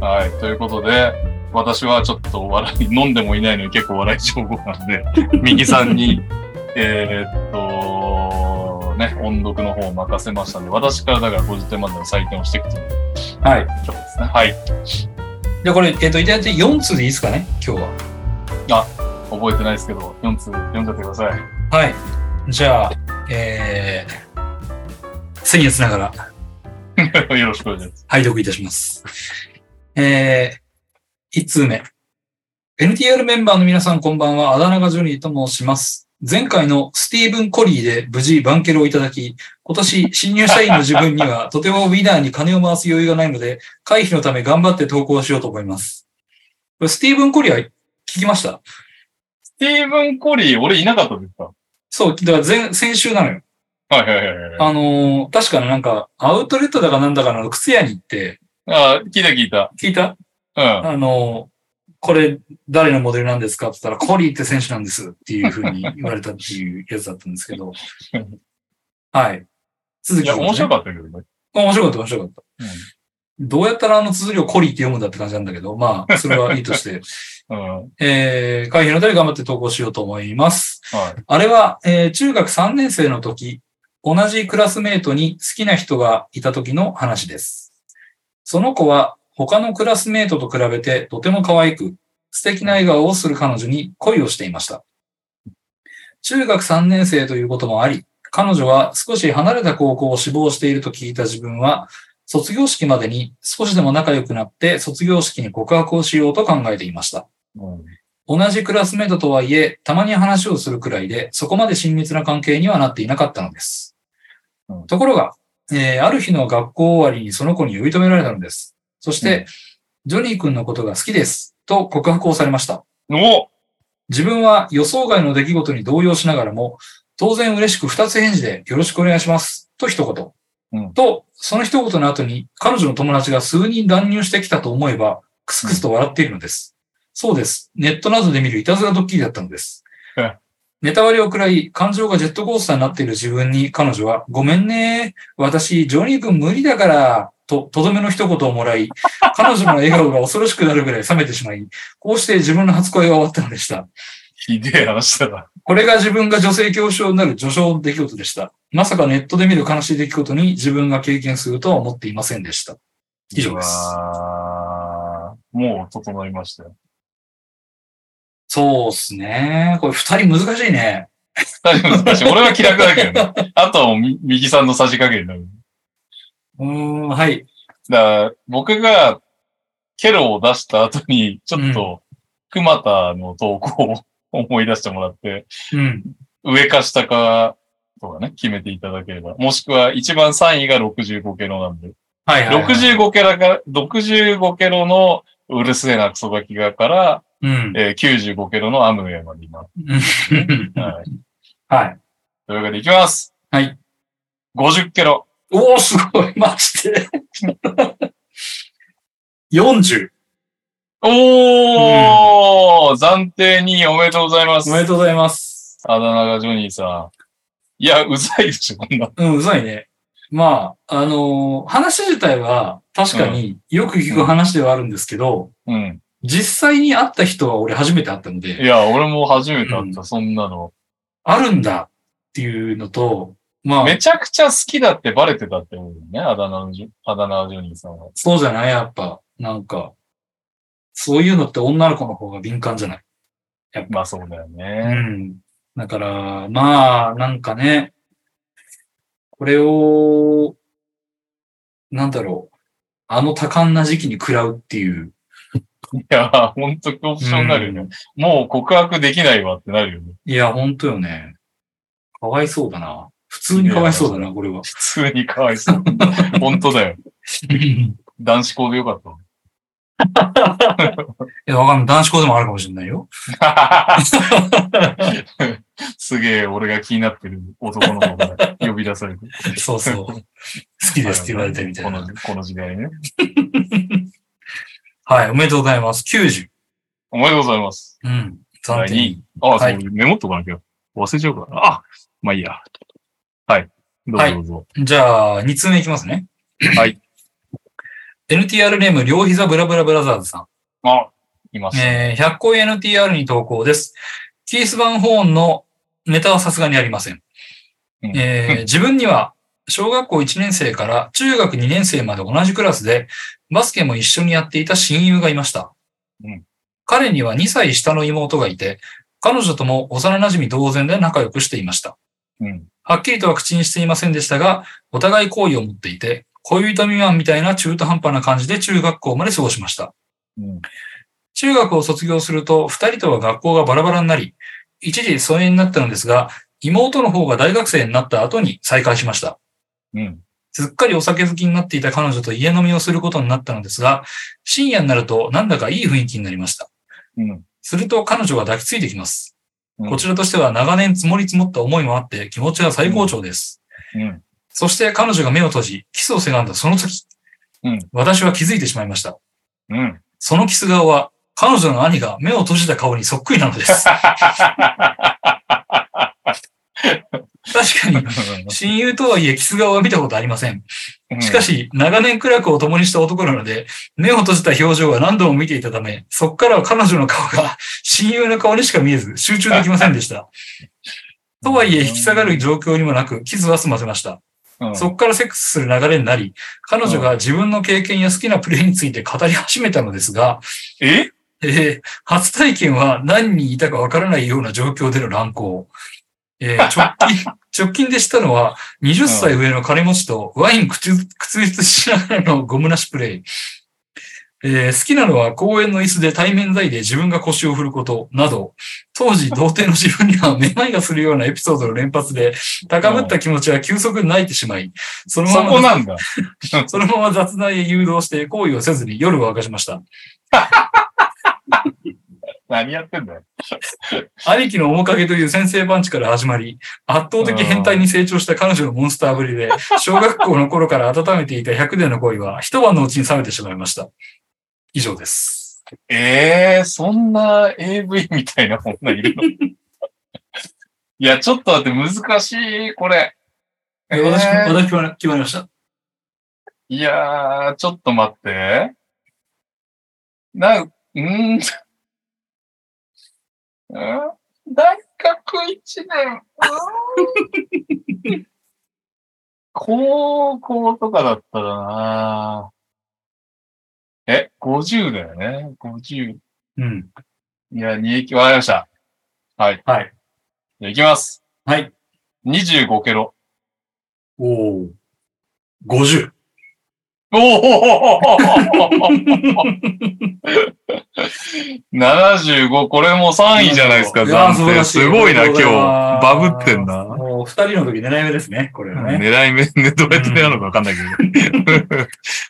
はい。ということで、私はちょっと笑い、飲んでもいないのに結構笑い情報なんで、右さんに、えーっと、ね、音読の方を任せましたので、私からだから50点までの採点をしていくというはい。ことですね。はい。じゃあこれ、えっ、と、いただいて4通でいいですかね？今日は。覚えてないですけど、4つ読んじゃってください。はい。じゃあ、えー、僭越ながら、よろしくお願いします。拝読いたします。えー、1通目。NTR メンバーの皆さんこんばんは、あだ名がジョニーと申します。前回のスティーブン・コリーで無事バンケルをいただき、今年新入社員の自分には とてもウィナーに金を回す余裕がないので、回避のため頑張って投稿しようと思います。これスティーブン・コリーは聞きました？スティーブン・コリー、俺いなかったですか？そう、だから前、先週なのよ。はいはいはいはい。あのー確かなんか、アウトレットだかなんだかの靴屋に行って、あ聞いた聞いた。聞いた？うん。あのーこれ誰のモデルなんですかって言ったら、コリーって選手なんですっていうふうに言われたっていうやつだったんですけど。はい。続きいや、面白かったけどね。た。面白かった、面白かった。どうやったらあの綴りをコリーって読むんだって感じなんだけど、まあ、それはいいとして、うん。うん。えー、会費のため頑張って投稿しようと思います。はい。あれは、えー中学3年生の時、同じクラスメートに好きな人がいた時の話です。その子は他のクラスメートと比べてとても可愛く、素敵な笑顔をする彼女に恋をしていました。中学3年生ということもあり、彼女は少し離れた高校を志望していると聞いた自分は、卒業式までに少しでも仲良くなって卒業式に告白をしようと考えていました。うん。同じクラスメートとはいえ、たまに話をするくらいで、そこまで親密な関係にはなっていなかったのです。うんところが、えーある日の学校終わりにその子に呼び止められたのです。そして、うんジョニー君のことが好きです、と告白をされました。お自分は予想外の出来事に動揺しながらも、当然嬉しく二つ返事でよろしくお願いします、と一言。うんと、その一言の後に彼女の友達が数人乱入してきたと思えば、クスクスと笑っているのです。そうです。ネットなどで見るいたずらドッキリだったのですえ。ネタ割りを食らい、感情がジェットコースターになっている自分に彼女は、ごめんね。私、ジョニー君無理だから、と、とどめの一言をもらい、彼女の笑顔が恐ろしくなるぐらい冷めてしまい、こうして自分の初恋が終わったのでした。ひでえ話だな。これが自分が女性恐怖症になる序章の出来事でした。まさかネットで見る悲しい出来事に自分が経験するとは思っていませんでした。以上ですもう整いましたよ。そうっすね。これ二人難しいね。大丈夫難しい。俺は気楽だけどね。あとは右さんのさじ加減になる。うーん、はい。だから、僕がケロを出した後に、ちょっと、熊田の投稿を思い出してもらって、うん。上か下かとかね、決めていただければ。もしくは、一番3位が65ケロなんで。はいはい、はい。65ケロが、65ケロのうるせえなクソガキがから、うん。えー95ケロのアムウェイまで今。うんはい。はい。というわけでいきます。はい。50ケロ。おー、すごい。マジで。40。おー、暫定2位おめでとうございます。おめでとうございます。あだ名がジョニーさん。いや、うざいでしょ、こんな。うん、うざいね。まあ、あのー話自体は確かによく聞く話ではあるんですけど、うん。実際に会った人は俺初めて会ったので、いや、俺も初めて会った、うそんなの。あるんだっていうのと、まあ、めちゃくちゃ好きだってバレてたってことね、あだ名のジョ、あだ名ジョニーさんは。そうじゃない？やっぱ。なんか、そういうのって女の子の方が敏感じゃない？まあそうだようね。ん。だから、まあ、なんかね、これを、なんだろう、あの多感な時期に食らうっていう。いや、ほんと恐怖症になるよね。もう告白できないわってなるよね。いや、ほんとよね。かわいそうだな。普通にかわいそうだな、これは。普通にかわいそう。本当だよ。男子校でよかったわ。いや、わかんない。男子校でもあるかもしれないよ。すげえ、俺が気になってる男の子が呼び出されて。そうそう。好きですって言われてみたいな。この、この時代ね。はい、おめでとうございます。90。おめでとうございます。うん。暫定に。あ、はいそう、メモっとかなきゃ。忘れちゃうから。あ、まあいいや。はい。どうぞどうぞ。じゃあ、2通目いきますね。はい。NTR ネーム、両膝ブラブラブラザーズさん。あ、います。えー、100個 NTR に投稿です。キース・バン・ホーンのネタはさすがにありません。うんえー 自分には小学校1年生から中学2年生まで同じクラスでバスケも一緒にやっていた親友がいました。うん彼には2歳下の妹がいて、彼女とも幼馴染同然で仲良くしていました。うん。はっきりとは口にしていませんでしたが、お互い好意を持っていて、恋人未満みたいな中途半端な感じで中学校まで過ごしました。うん。中学を卒業すると、二人とは学校がバラバラになり、一時疎遠になったのですが、妹の方が大学生になった後に再会しました。うん。すっかりお酒好きになっていた彼女と家飲みをすることになったのですが、深夜になるとなんだかいい雰囲気になりました。うん。すると彼女が抱きついてきます。うんこちらとしては長年積もり積もった思いもあって気持ちは最高潮です。うん。そして彼女が目を閉じ、キスをせがんだその時、うん私は気づいてしまいました。うん。そのキス顔は彼女の兄が目を閉じた顔にそっくりなのです。確かに、親友とはいえキス顔は見たことありません。しかし、長年苦楽を共にした男なので、目を閉じた表情は何度も見ていたため、そこからは彼女の顔が親友の顔にしか見えず、集中できませんでした。とはいえ、引き下がる状況にもなく、キスは済ませました。うん、そこからセックスする流れになり、彼女が自分の経験や好きなプレイについて語り始めたのですが、え？えー初体験は何人いたかわからないような状況での乱行。えー直近、直近でしたのは、20歳上の金持ちとワイン口口移しながらのゴムなしプレイ。えー好きなのは公園の椅子で対面台で自分が腰を振ることなど、当時童貞の自分にはめまいがするようなエピソードの連発で、高ぶった気持ちは急速に泣いてしまい、そのそままこなんだ。そのまま雑談へ誘導して行為をせずに夜を明かしました。何やってんだよ。兄貴の面影という先生パンチから始まり、圧倒的変態に成長した彼女のモンスターぶりで、小学校の頃から温めていた100年の恋は一晩のうちに冷めてしまいました。以上です。ええー、そんな AV みたいな女いるの？いや、ちょっと待って、難しい、これ。えー私決まり決まりました。いやー、ちょっと待って。な、ん。うん大学一年。高校とかだったらなえ、50だよね。50。うん。いや、二駅、わかりました。はい。はい。じゃあ行きます。はい。25ケロ。おお。50。お お75、これも3位じゃないですか、いや暫定。素晴らしいすごいな、今日。バブってんな。もう二人の時狙い目ですね、これはね。狙い目、ね、どうやって狙うのかわかんないけど。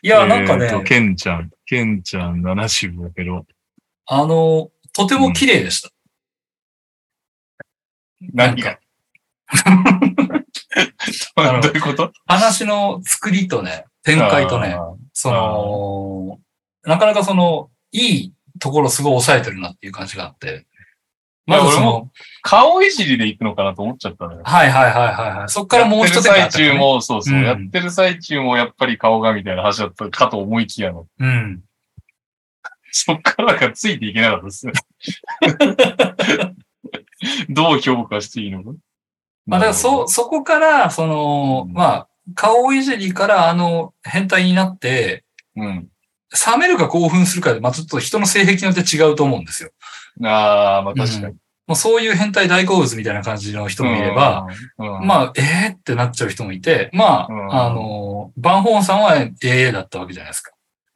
いや、なんかね、ケンちゃん、ケンちゃん75ケロ。あの、とても綺麗でした。何が？あの どういうこと？話の作りとね、展開とね、その、なかなかその、いいところすごい抑えてるなっていう感じがあって。まずその顔いじりで行くのかなと思っちゃったのよ。はいはいはいはいはい。そっからもう一手や間あったねってる最中も、そうそう、うんやってる最中もやっぱり顔がみたいな話だったかと思いきやの。うん。そっからなんかついていけなかったですね。どう評価していいのか。まあだからそ、そこから、その、うんまあ、顔いじりからあの変態になって、うん。冷めるか興奮するかで、まあちょっと人の性癖によって違うと思うんですよ。ああ、まあ確かに。もうそういう変態大好物みたいな感じの人もいれば、うん、うん、まあ、ええってなっちゃう人もいて、まあ、うんあの、バンホーンさんはええだったわけじゃないですか。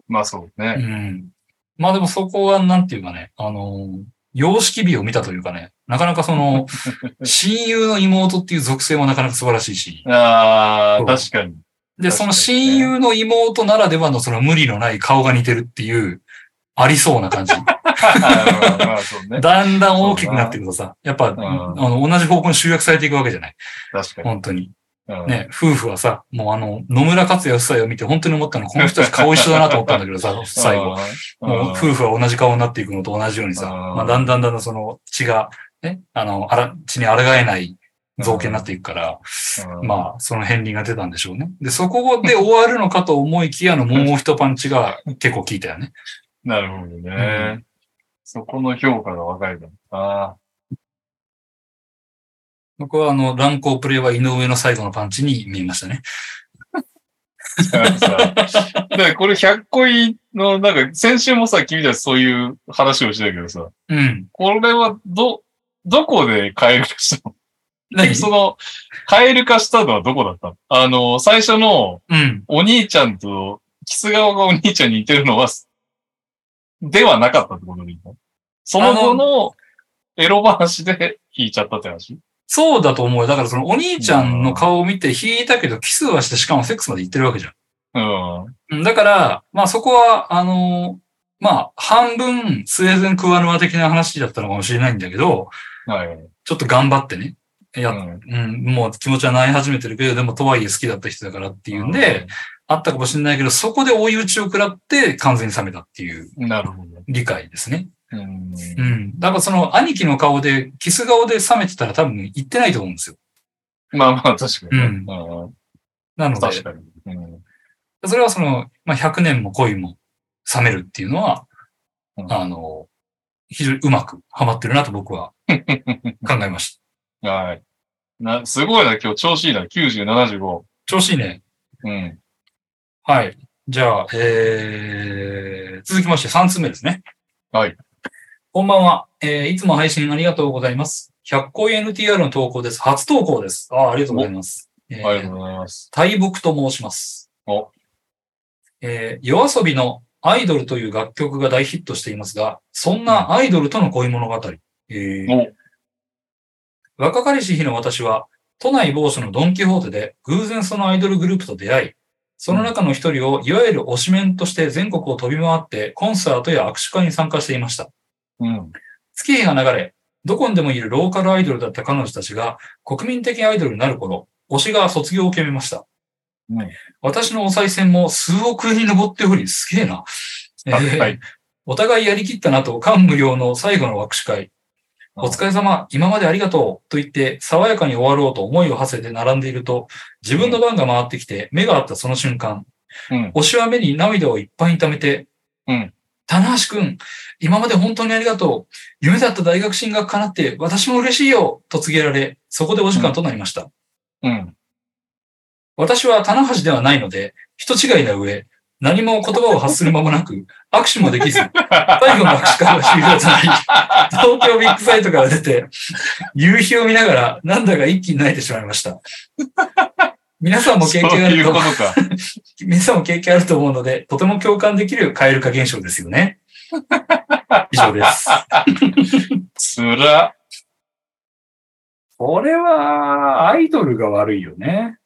まあそううね。ん。まあでもそこはなんていうかね、あの、様式美を見たというかね、なかなかその、親友の妹っていう属性もなかなか素晴らしいし、ああ、確かに。で、その親友の妹ならではのその無理のない顔が似てるっていう、ありそうな感じ。だんだん大きくなっていくとさ、やっぱ、んあの、同じ方向に集約されていくわけじゃない。確かに。本当に。うん、ね、夫婦はさ、もうあの、野村克也夫妻を見て本当に思ったの、この人たち顔一緒だなと思ったんだけどさ、最後。うん。もう夫婦は同じ顔になっていくのと同じようにさ、うんまあ、だんだんだんだんその血が、ね、あの、あら、血に抗えない造形になっていくから、うんまあ、その片鱗が出たんでしょうね。で、そこで終わるのかと思いきやの もう一パンチが結構効いたよね。なるほどね。そこの評価が分かれた。あ僕はあの、乱行プレイは井上の最後のパンチに見えましたね。だからこれ100個いの、なんか先週もさ、君たちそういう話をしたけどさ、うん。これはど、どこでカエル化したの何その、カエル化したのはどこだったの？あの、最初のうん。お兄ちゃんと、キス顔がお兄ちゃんに似てるのは、ではなかったってことでいいの？その後のエロ話で 引いちゃったって話？そうだと思うよ。だからそのお兄ちゃんの顔を見て引いたけど、キスはしてしかもセックスまで行ってるわけじゃん。うん。うんだから、まあそこは、あの、まあ半分スウェーデンクワヌア的な話だったのかもしれないんだけど、はい。ちょっと頑張ってね。や、うんうん、もう気持ちはない始めてるけど、でもとはいえ好きだった人だからっていうんで、、あったかもしれないけど、そこで追い打ちを食らって完全に冷めたっていう。理解ですね。うん。うん。だからその兄貴の顔で、キス顔で冷めてたら多分言ってないと思うんですよ。まあまあ、確かにね。うんうんなので、確かに。うんそれはその、まあ、100年も恋も冷めるっていうのは、うんあの、非常にうまくハマってるなと僕は 考えました。はい。な、すごいな、今日調子いいな。90、75。調子いいね。うん。はい。じゃあ、えー、続きまして3つ目ですね。はい。こんばんは。えー、いつも配信ありがとうございます。100個 NTR の投稿です。初投稿です。ああ、ありがとうございます。えーありがとうございます。大木と申します。おえー、夜遊びのアイドルという楽曲が大ヒットしていますが、そんなアイドルとの恋物語。えーお若かりし日の私は、都内某所のドンキホーテで偶然そのアイドルグループと出会い、その中の一人をいわゆる推しメンとして全国を飛び回ってコンサートや握手会に参加していました。うん。月日が流れ、どこにでもいるローカルアイドルだった彼女たちが国民的アイドルになる頃、推しが卒業を決めました。うん私のお賽銭も数億円に上っており、すげえな。えーはい。お互いやりきったなと感無量の最後の握手会。お疲れ様、今までありがとうと言って爽やかに終わろうと思いを馳せて並んでいると、自分の番が回ってきて目が合ったその瞬間、うん。推しは目に涙をいっぱいに溜めて、うん棚橋くん、今まで本当にありがとう。夢だった大学進学叶って私も嬉しいよと告げられ、そこでお時間となりました。うん。私は棚橋ではないので、人違いな上、何も言葉を発する間もなく、握手もできず、最後の握手会は終了となり、東京ビッグサイトから出て、夕日を見ながら、なんだか一気に泣いてしまいました。皆さんも経験あるというこ、とか。皆さんも経験あると思うので、とても共感できる蛙化現象ですよね。以上です。つら。これは、アイドルが悪いよね。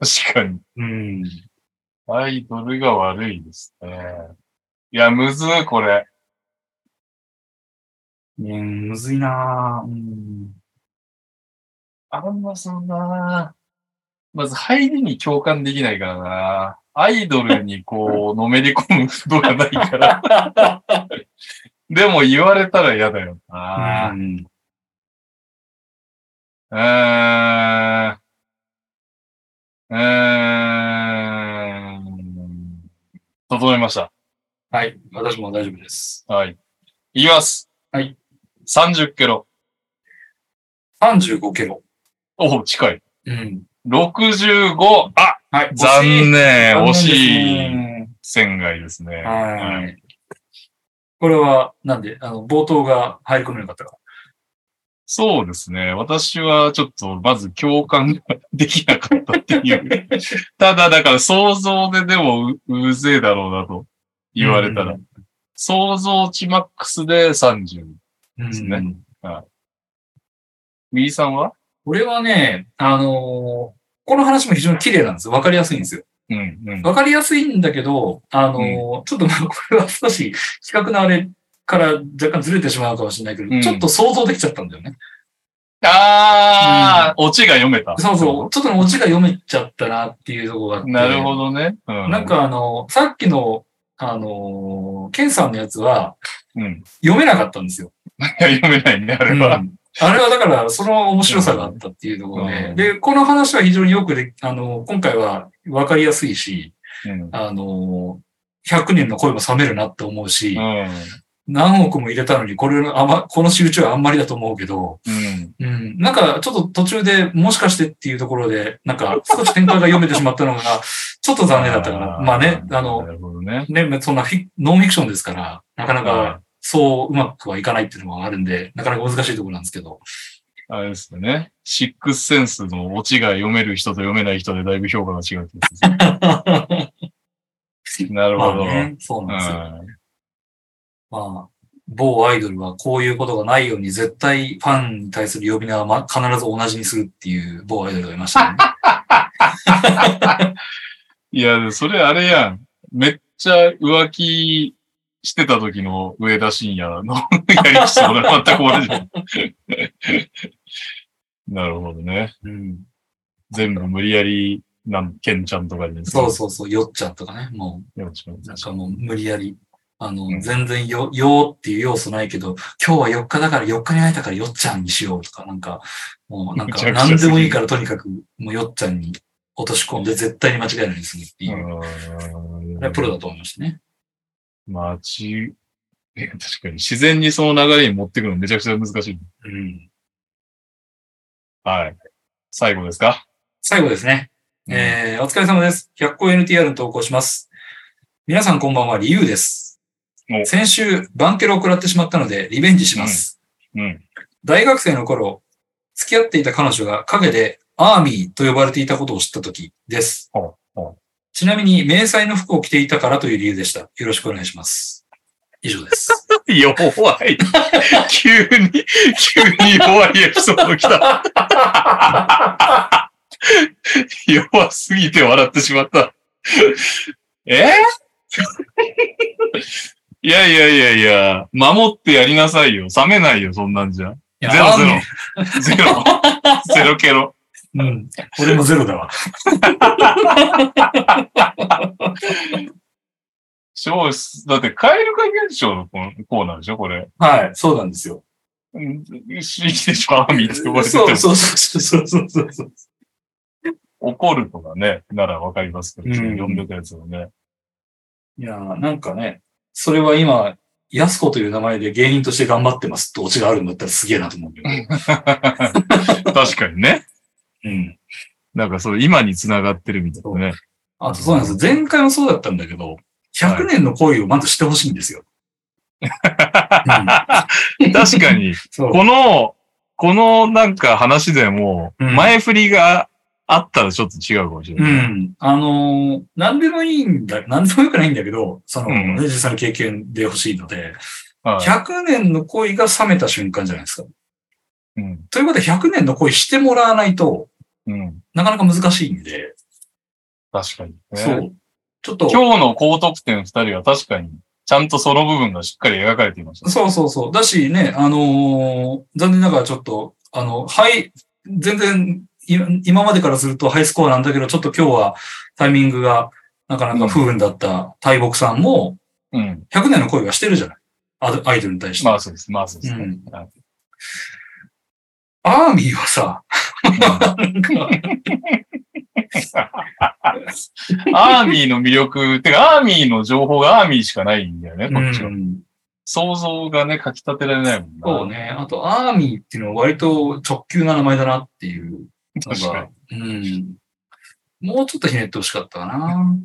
確かに。うん。アイドルが悪いですね。いや、むずい、これ。ねむずいなぁ。うん。あんまそんな、まず入りに共感できないからな。アイドルにこう、のめり込むことがないから。でも言われたら嫌だよな。うんうーん。うーん。整いました。はい。私も大丈夫です。はい。いきます。はい。30キロ。35キロ。お近い。うん。65。あはい。残念。惜しい線外ですね。すねはい。これは、なんで、あの、冒頭が入り込めなかったか。そうですね。私はちょっと、まず共感ができなかったっていう。ただ、だから想像ででもううぜえだろうなと言われたら。うん想像値マックスで30。ですね。右さんは？俺はね、あのーこの話も非常に綺麗なんですよ。わかりやすいんですよ。うん、うん。わかりやすいんだけど、あのーちょっとまあこれは少し企画のあれから若干ずれてしまうかもしれないけど、うんちょっと想像できちゃったんだよね。あー、オチが読めた。そうそう。ちょっとオチが読めちゃったなっていうところがあって。なるほどね。うん。なん、かあの、さっきの、あのー、ケンさんのやつはうん。読めなかったんですよ。いや読めないね、あれは。うんあれはだから、その面白さがあったっていうところで、うんで、この話は非常によくで、あの、今回は分かりやすいし、うん。あの、100年の恋も冷めるなって思うし、うん。何億も入れたのに、これのあま、この集中はあんまりだと思うけど、うん。うん、なんかちょっと途中でもしかしてっていうところで、なんか少し展開が読めてしまったのが、ちょっと残念だったかな。まあね、あなの、るほどね。ね、そんなノンフィクションですから、なかなかそううまくはいかないっていうのもあるんで、なかなか難しいところなんですけど。あれですよね。シックスセンスのオチが読める人と読めない人でだいぶ評価が違うってことですね なるほど。まあね、そうなんですよ。うんまあ、某アイドルはこういうことがないように絶対ファンに対する呼び名はま必ず同じにするっていう某アイドルがいましたね。いや、それあれやん。めっちゃ浮気してた時の上田晋也の やり口と俺全く同じ。なるほどね。うん、全部無理やり、なん、ケンちゃんとかに。そうそうそう、よっちゃんとかね、もう。よっちゃんう、なんかもう無理やり。あの、うん全然よ、よーっていう要素ないけど、今日は4日だから4日に会えたからよっちゃんにしようとか、なんか、もうなんか何でもいいからとにかく、もうよっちゃんに落とし込んで絶対に間違いないようにするっていう。プロだと思いましたね。まあ、ち、え確かに自然にその流れに持ってくるのめちゃくちゃ難しい。うん。はい。最後ですか？最後ですね。えー、お疲れ様です。100個 NTR に投稿します。皆さんこんばんは、リユウですお。先週、バンケロを食らってしまったので、リベンジします。うん。大学生の頃、付き合っていた彼女が陰でアーミーと呼ばれていたことを知った時ですほうほ。ちなみに、迷彩の服を着ていたからという理由でした。よろしくお願いします。以上です。弱い。急に、急に弱いエピソード来た。弱すぎて笑ってしまった。え？いやいやいやいや、守ってやりなさいよ。冷めないよ、そんなんじゃ。ゼロゼロ。ゼロ。ゼロケロ。うん。俺もゼロだわ。超すだって、カエル化現象のコーナーでしょこれ。はい、そうなんですよ。うん生きてしまうみって呼ばれててそうそうそうそうそうそう。怒るとかね、ならわかりますけど、うん呼んでたやつをね。いやーなんかね、それは今、やす子という名前で芸人として頑張ってますってオチがあるんだったらすげえなと思うけど。確かにね。うん。なんかそう、今に繋がってるみたいなね。あとそうなんですよ。前回もそうだったんだけど、100年の恋をまずしてほしいんですよ。うん確かに。この、このなんか話でも、うん前振りがあったらちょっっと違うかもしれうない。ん。あのーなんでもいいんだ、なんでもよくないんだけど、その、うんね実際の経験で欲しいので、はい100年の恋が冷めた瞬間じゃないですか。うん。ということで100年の恋してもらわないとうん。なかなか難しいんで、確かに、ね。そう。ちょっと、今日の高得点二人は確かに、ちゃんとその部分がしっかり描かれていました。そうそうそう。だしね、あのー残念ながらちょっと、あの、はい、全然、い今までからするとハイスコアなんだけど、ちょっと今日はタイミングがなかなか不運だった大木さんも、うん。100年の恋がしてるじゃない？アアイドルに対して。まあそうです。まあそうです、うんはいアーミーはさ、アーミーの魅力、てか、アーミーの情報がアーミーしかないんだよね、こっちは。うん想像がね、書き立てられないもんな。そうね。あと、アーミーっていうのは割と直球な名前だなっていうの確かが、うん。もうちょっとひねってほしかったかな。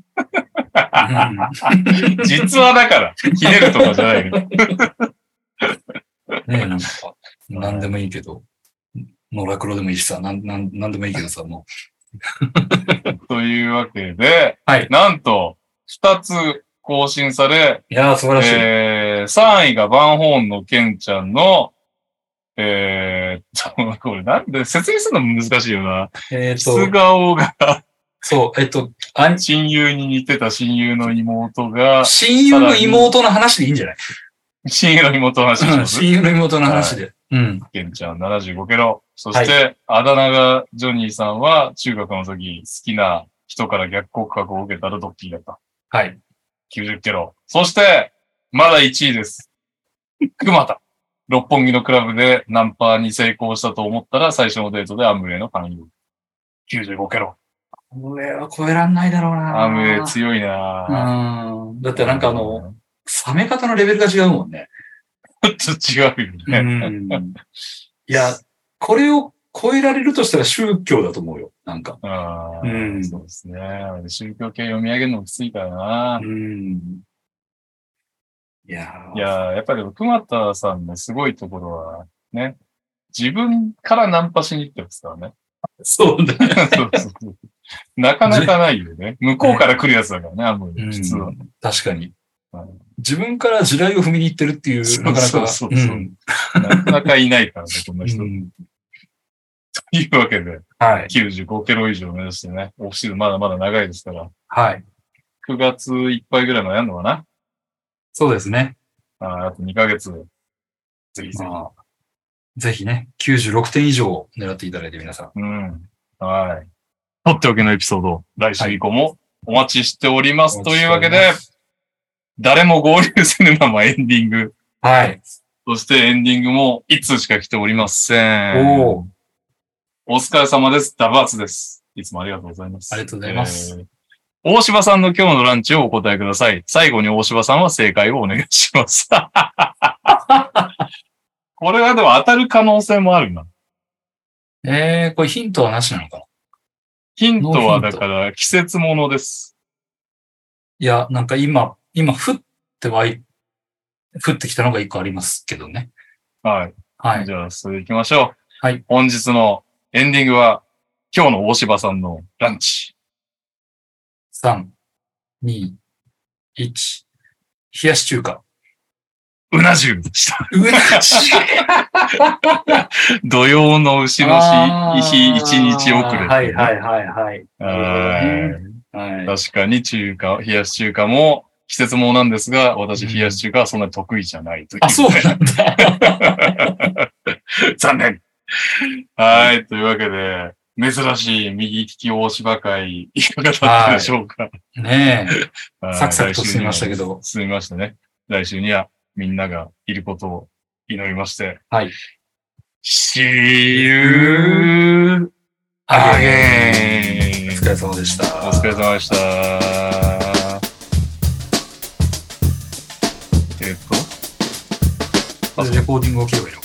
実はだから、ひねるとかじゃないけど。ねえ、なんか、なんでもいいけど、野良黒でもいいしさ、なん、なん、なんでもいいけどさ、も というわけで、はいなんと、二つ更新され、う。いやー、素晴らしい。えー、3位がバンホーンのケンちゃんの、えー、ちょこれなんで説明するの難しいよな。えっ、質と、顔がそう、えっ、と、あ親友に似てた親友の妹が、親友の妹の話でいいんじゃない？親友の妹の話しうん。親友の妹の話で。うん。ケンちゃん75キロ。そして、あだ名がジョニーさんは中学の時好きな人から逆告白を受けたらドッキリだった。はい。90キロ。そして、まだ1位です。熊田。六本木のクラブでナンパに成功したと思ったら最初のデートでアムウェイの勧誘。95キロ。これは超えらんないだろうなアムウェイ強いなぁうん。だってなんかあの、、冷め方のレベルが違うもんね。ちょっと違うようね。ん。いや、これを超えられるとしたら宗教だと思うよ。なんか。うんそうですね。宗教系読み上げるのもきついからなう。ん。いやーいやーやっぱり熊田さんのすごいところは、ね、自分からナンパしに行ってますからね。そうだね。そうそうそうなかなかないよね。向こうから来るやつだからね、アムウェイ普通は。確かに。自分から地雷を踏みに行ってるっていう、なかなか。そうそうそううんなかなかいないからね、こんな人。とうんいうわけで、はい。95キロ以上目指してね、オフシーズンまだまだ長いですから、はい。9月いっぱいぐらいまでやるのかな？そうですね。ああと2ヶ月。ぜひぜひ。まあぜひね、96点以上を狙っていただいて皆さん。うん。はい。とっておきのエピソード、来週以降もお待ちしております。はいというわけで、誰も合流せぬままエンディング。はい。そしてエンディングも一通しか来ておりません。おーお疲れ様です。ダバーツです。いつもありがとうございます。ありがとうございますえー大柴さんの今日のランチをお答えください。最後に大柴さんは正解をお願いします。これはでも当たる可能性もあるな。えー、これヒントはなしなのかな？ヒントはだから季節ものです。いや、なんか今、今、降ってはい、降ってきたのが一個ありますけどね。はい。はい。じゃあ、それ行きましょう。はい。本日のエンディングは、今日の大柴さんのランチ。3、2、1。冷やし中華。うな重でした。うなし 土曜の牛の日、日一日遅れ、はいはいはいはい。はいはい。確かに中華、冷やし中華も季節ものなんですが、私うん冷やし中華はそんなに得意じゃないという。あ、そうなんだ。残念。はい。というわけで、珍しい右利き大芝会、いかがだったでしょうか？ねえ。はいサクサクと進みましたけど。進みましたね。来週にはみんながいることを祈りまして。はい。See you あ again! お疲れ様でした。お疲れ様でした。えっと、レコーディングを切ればいいの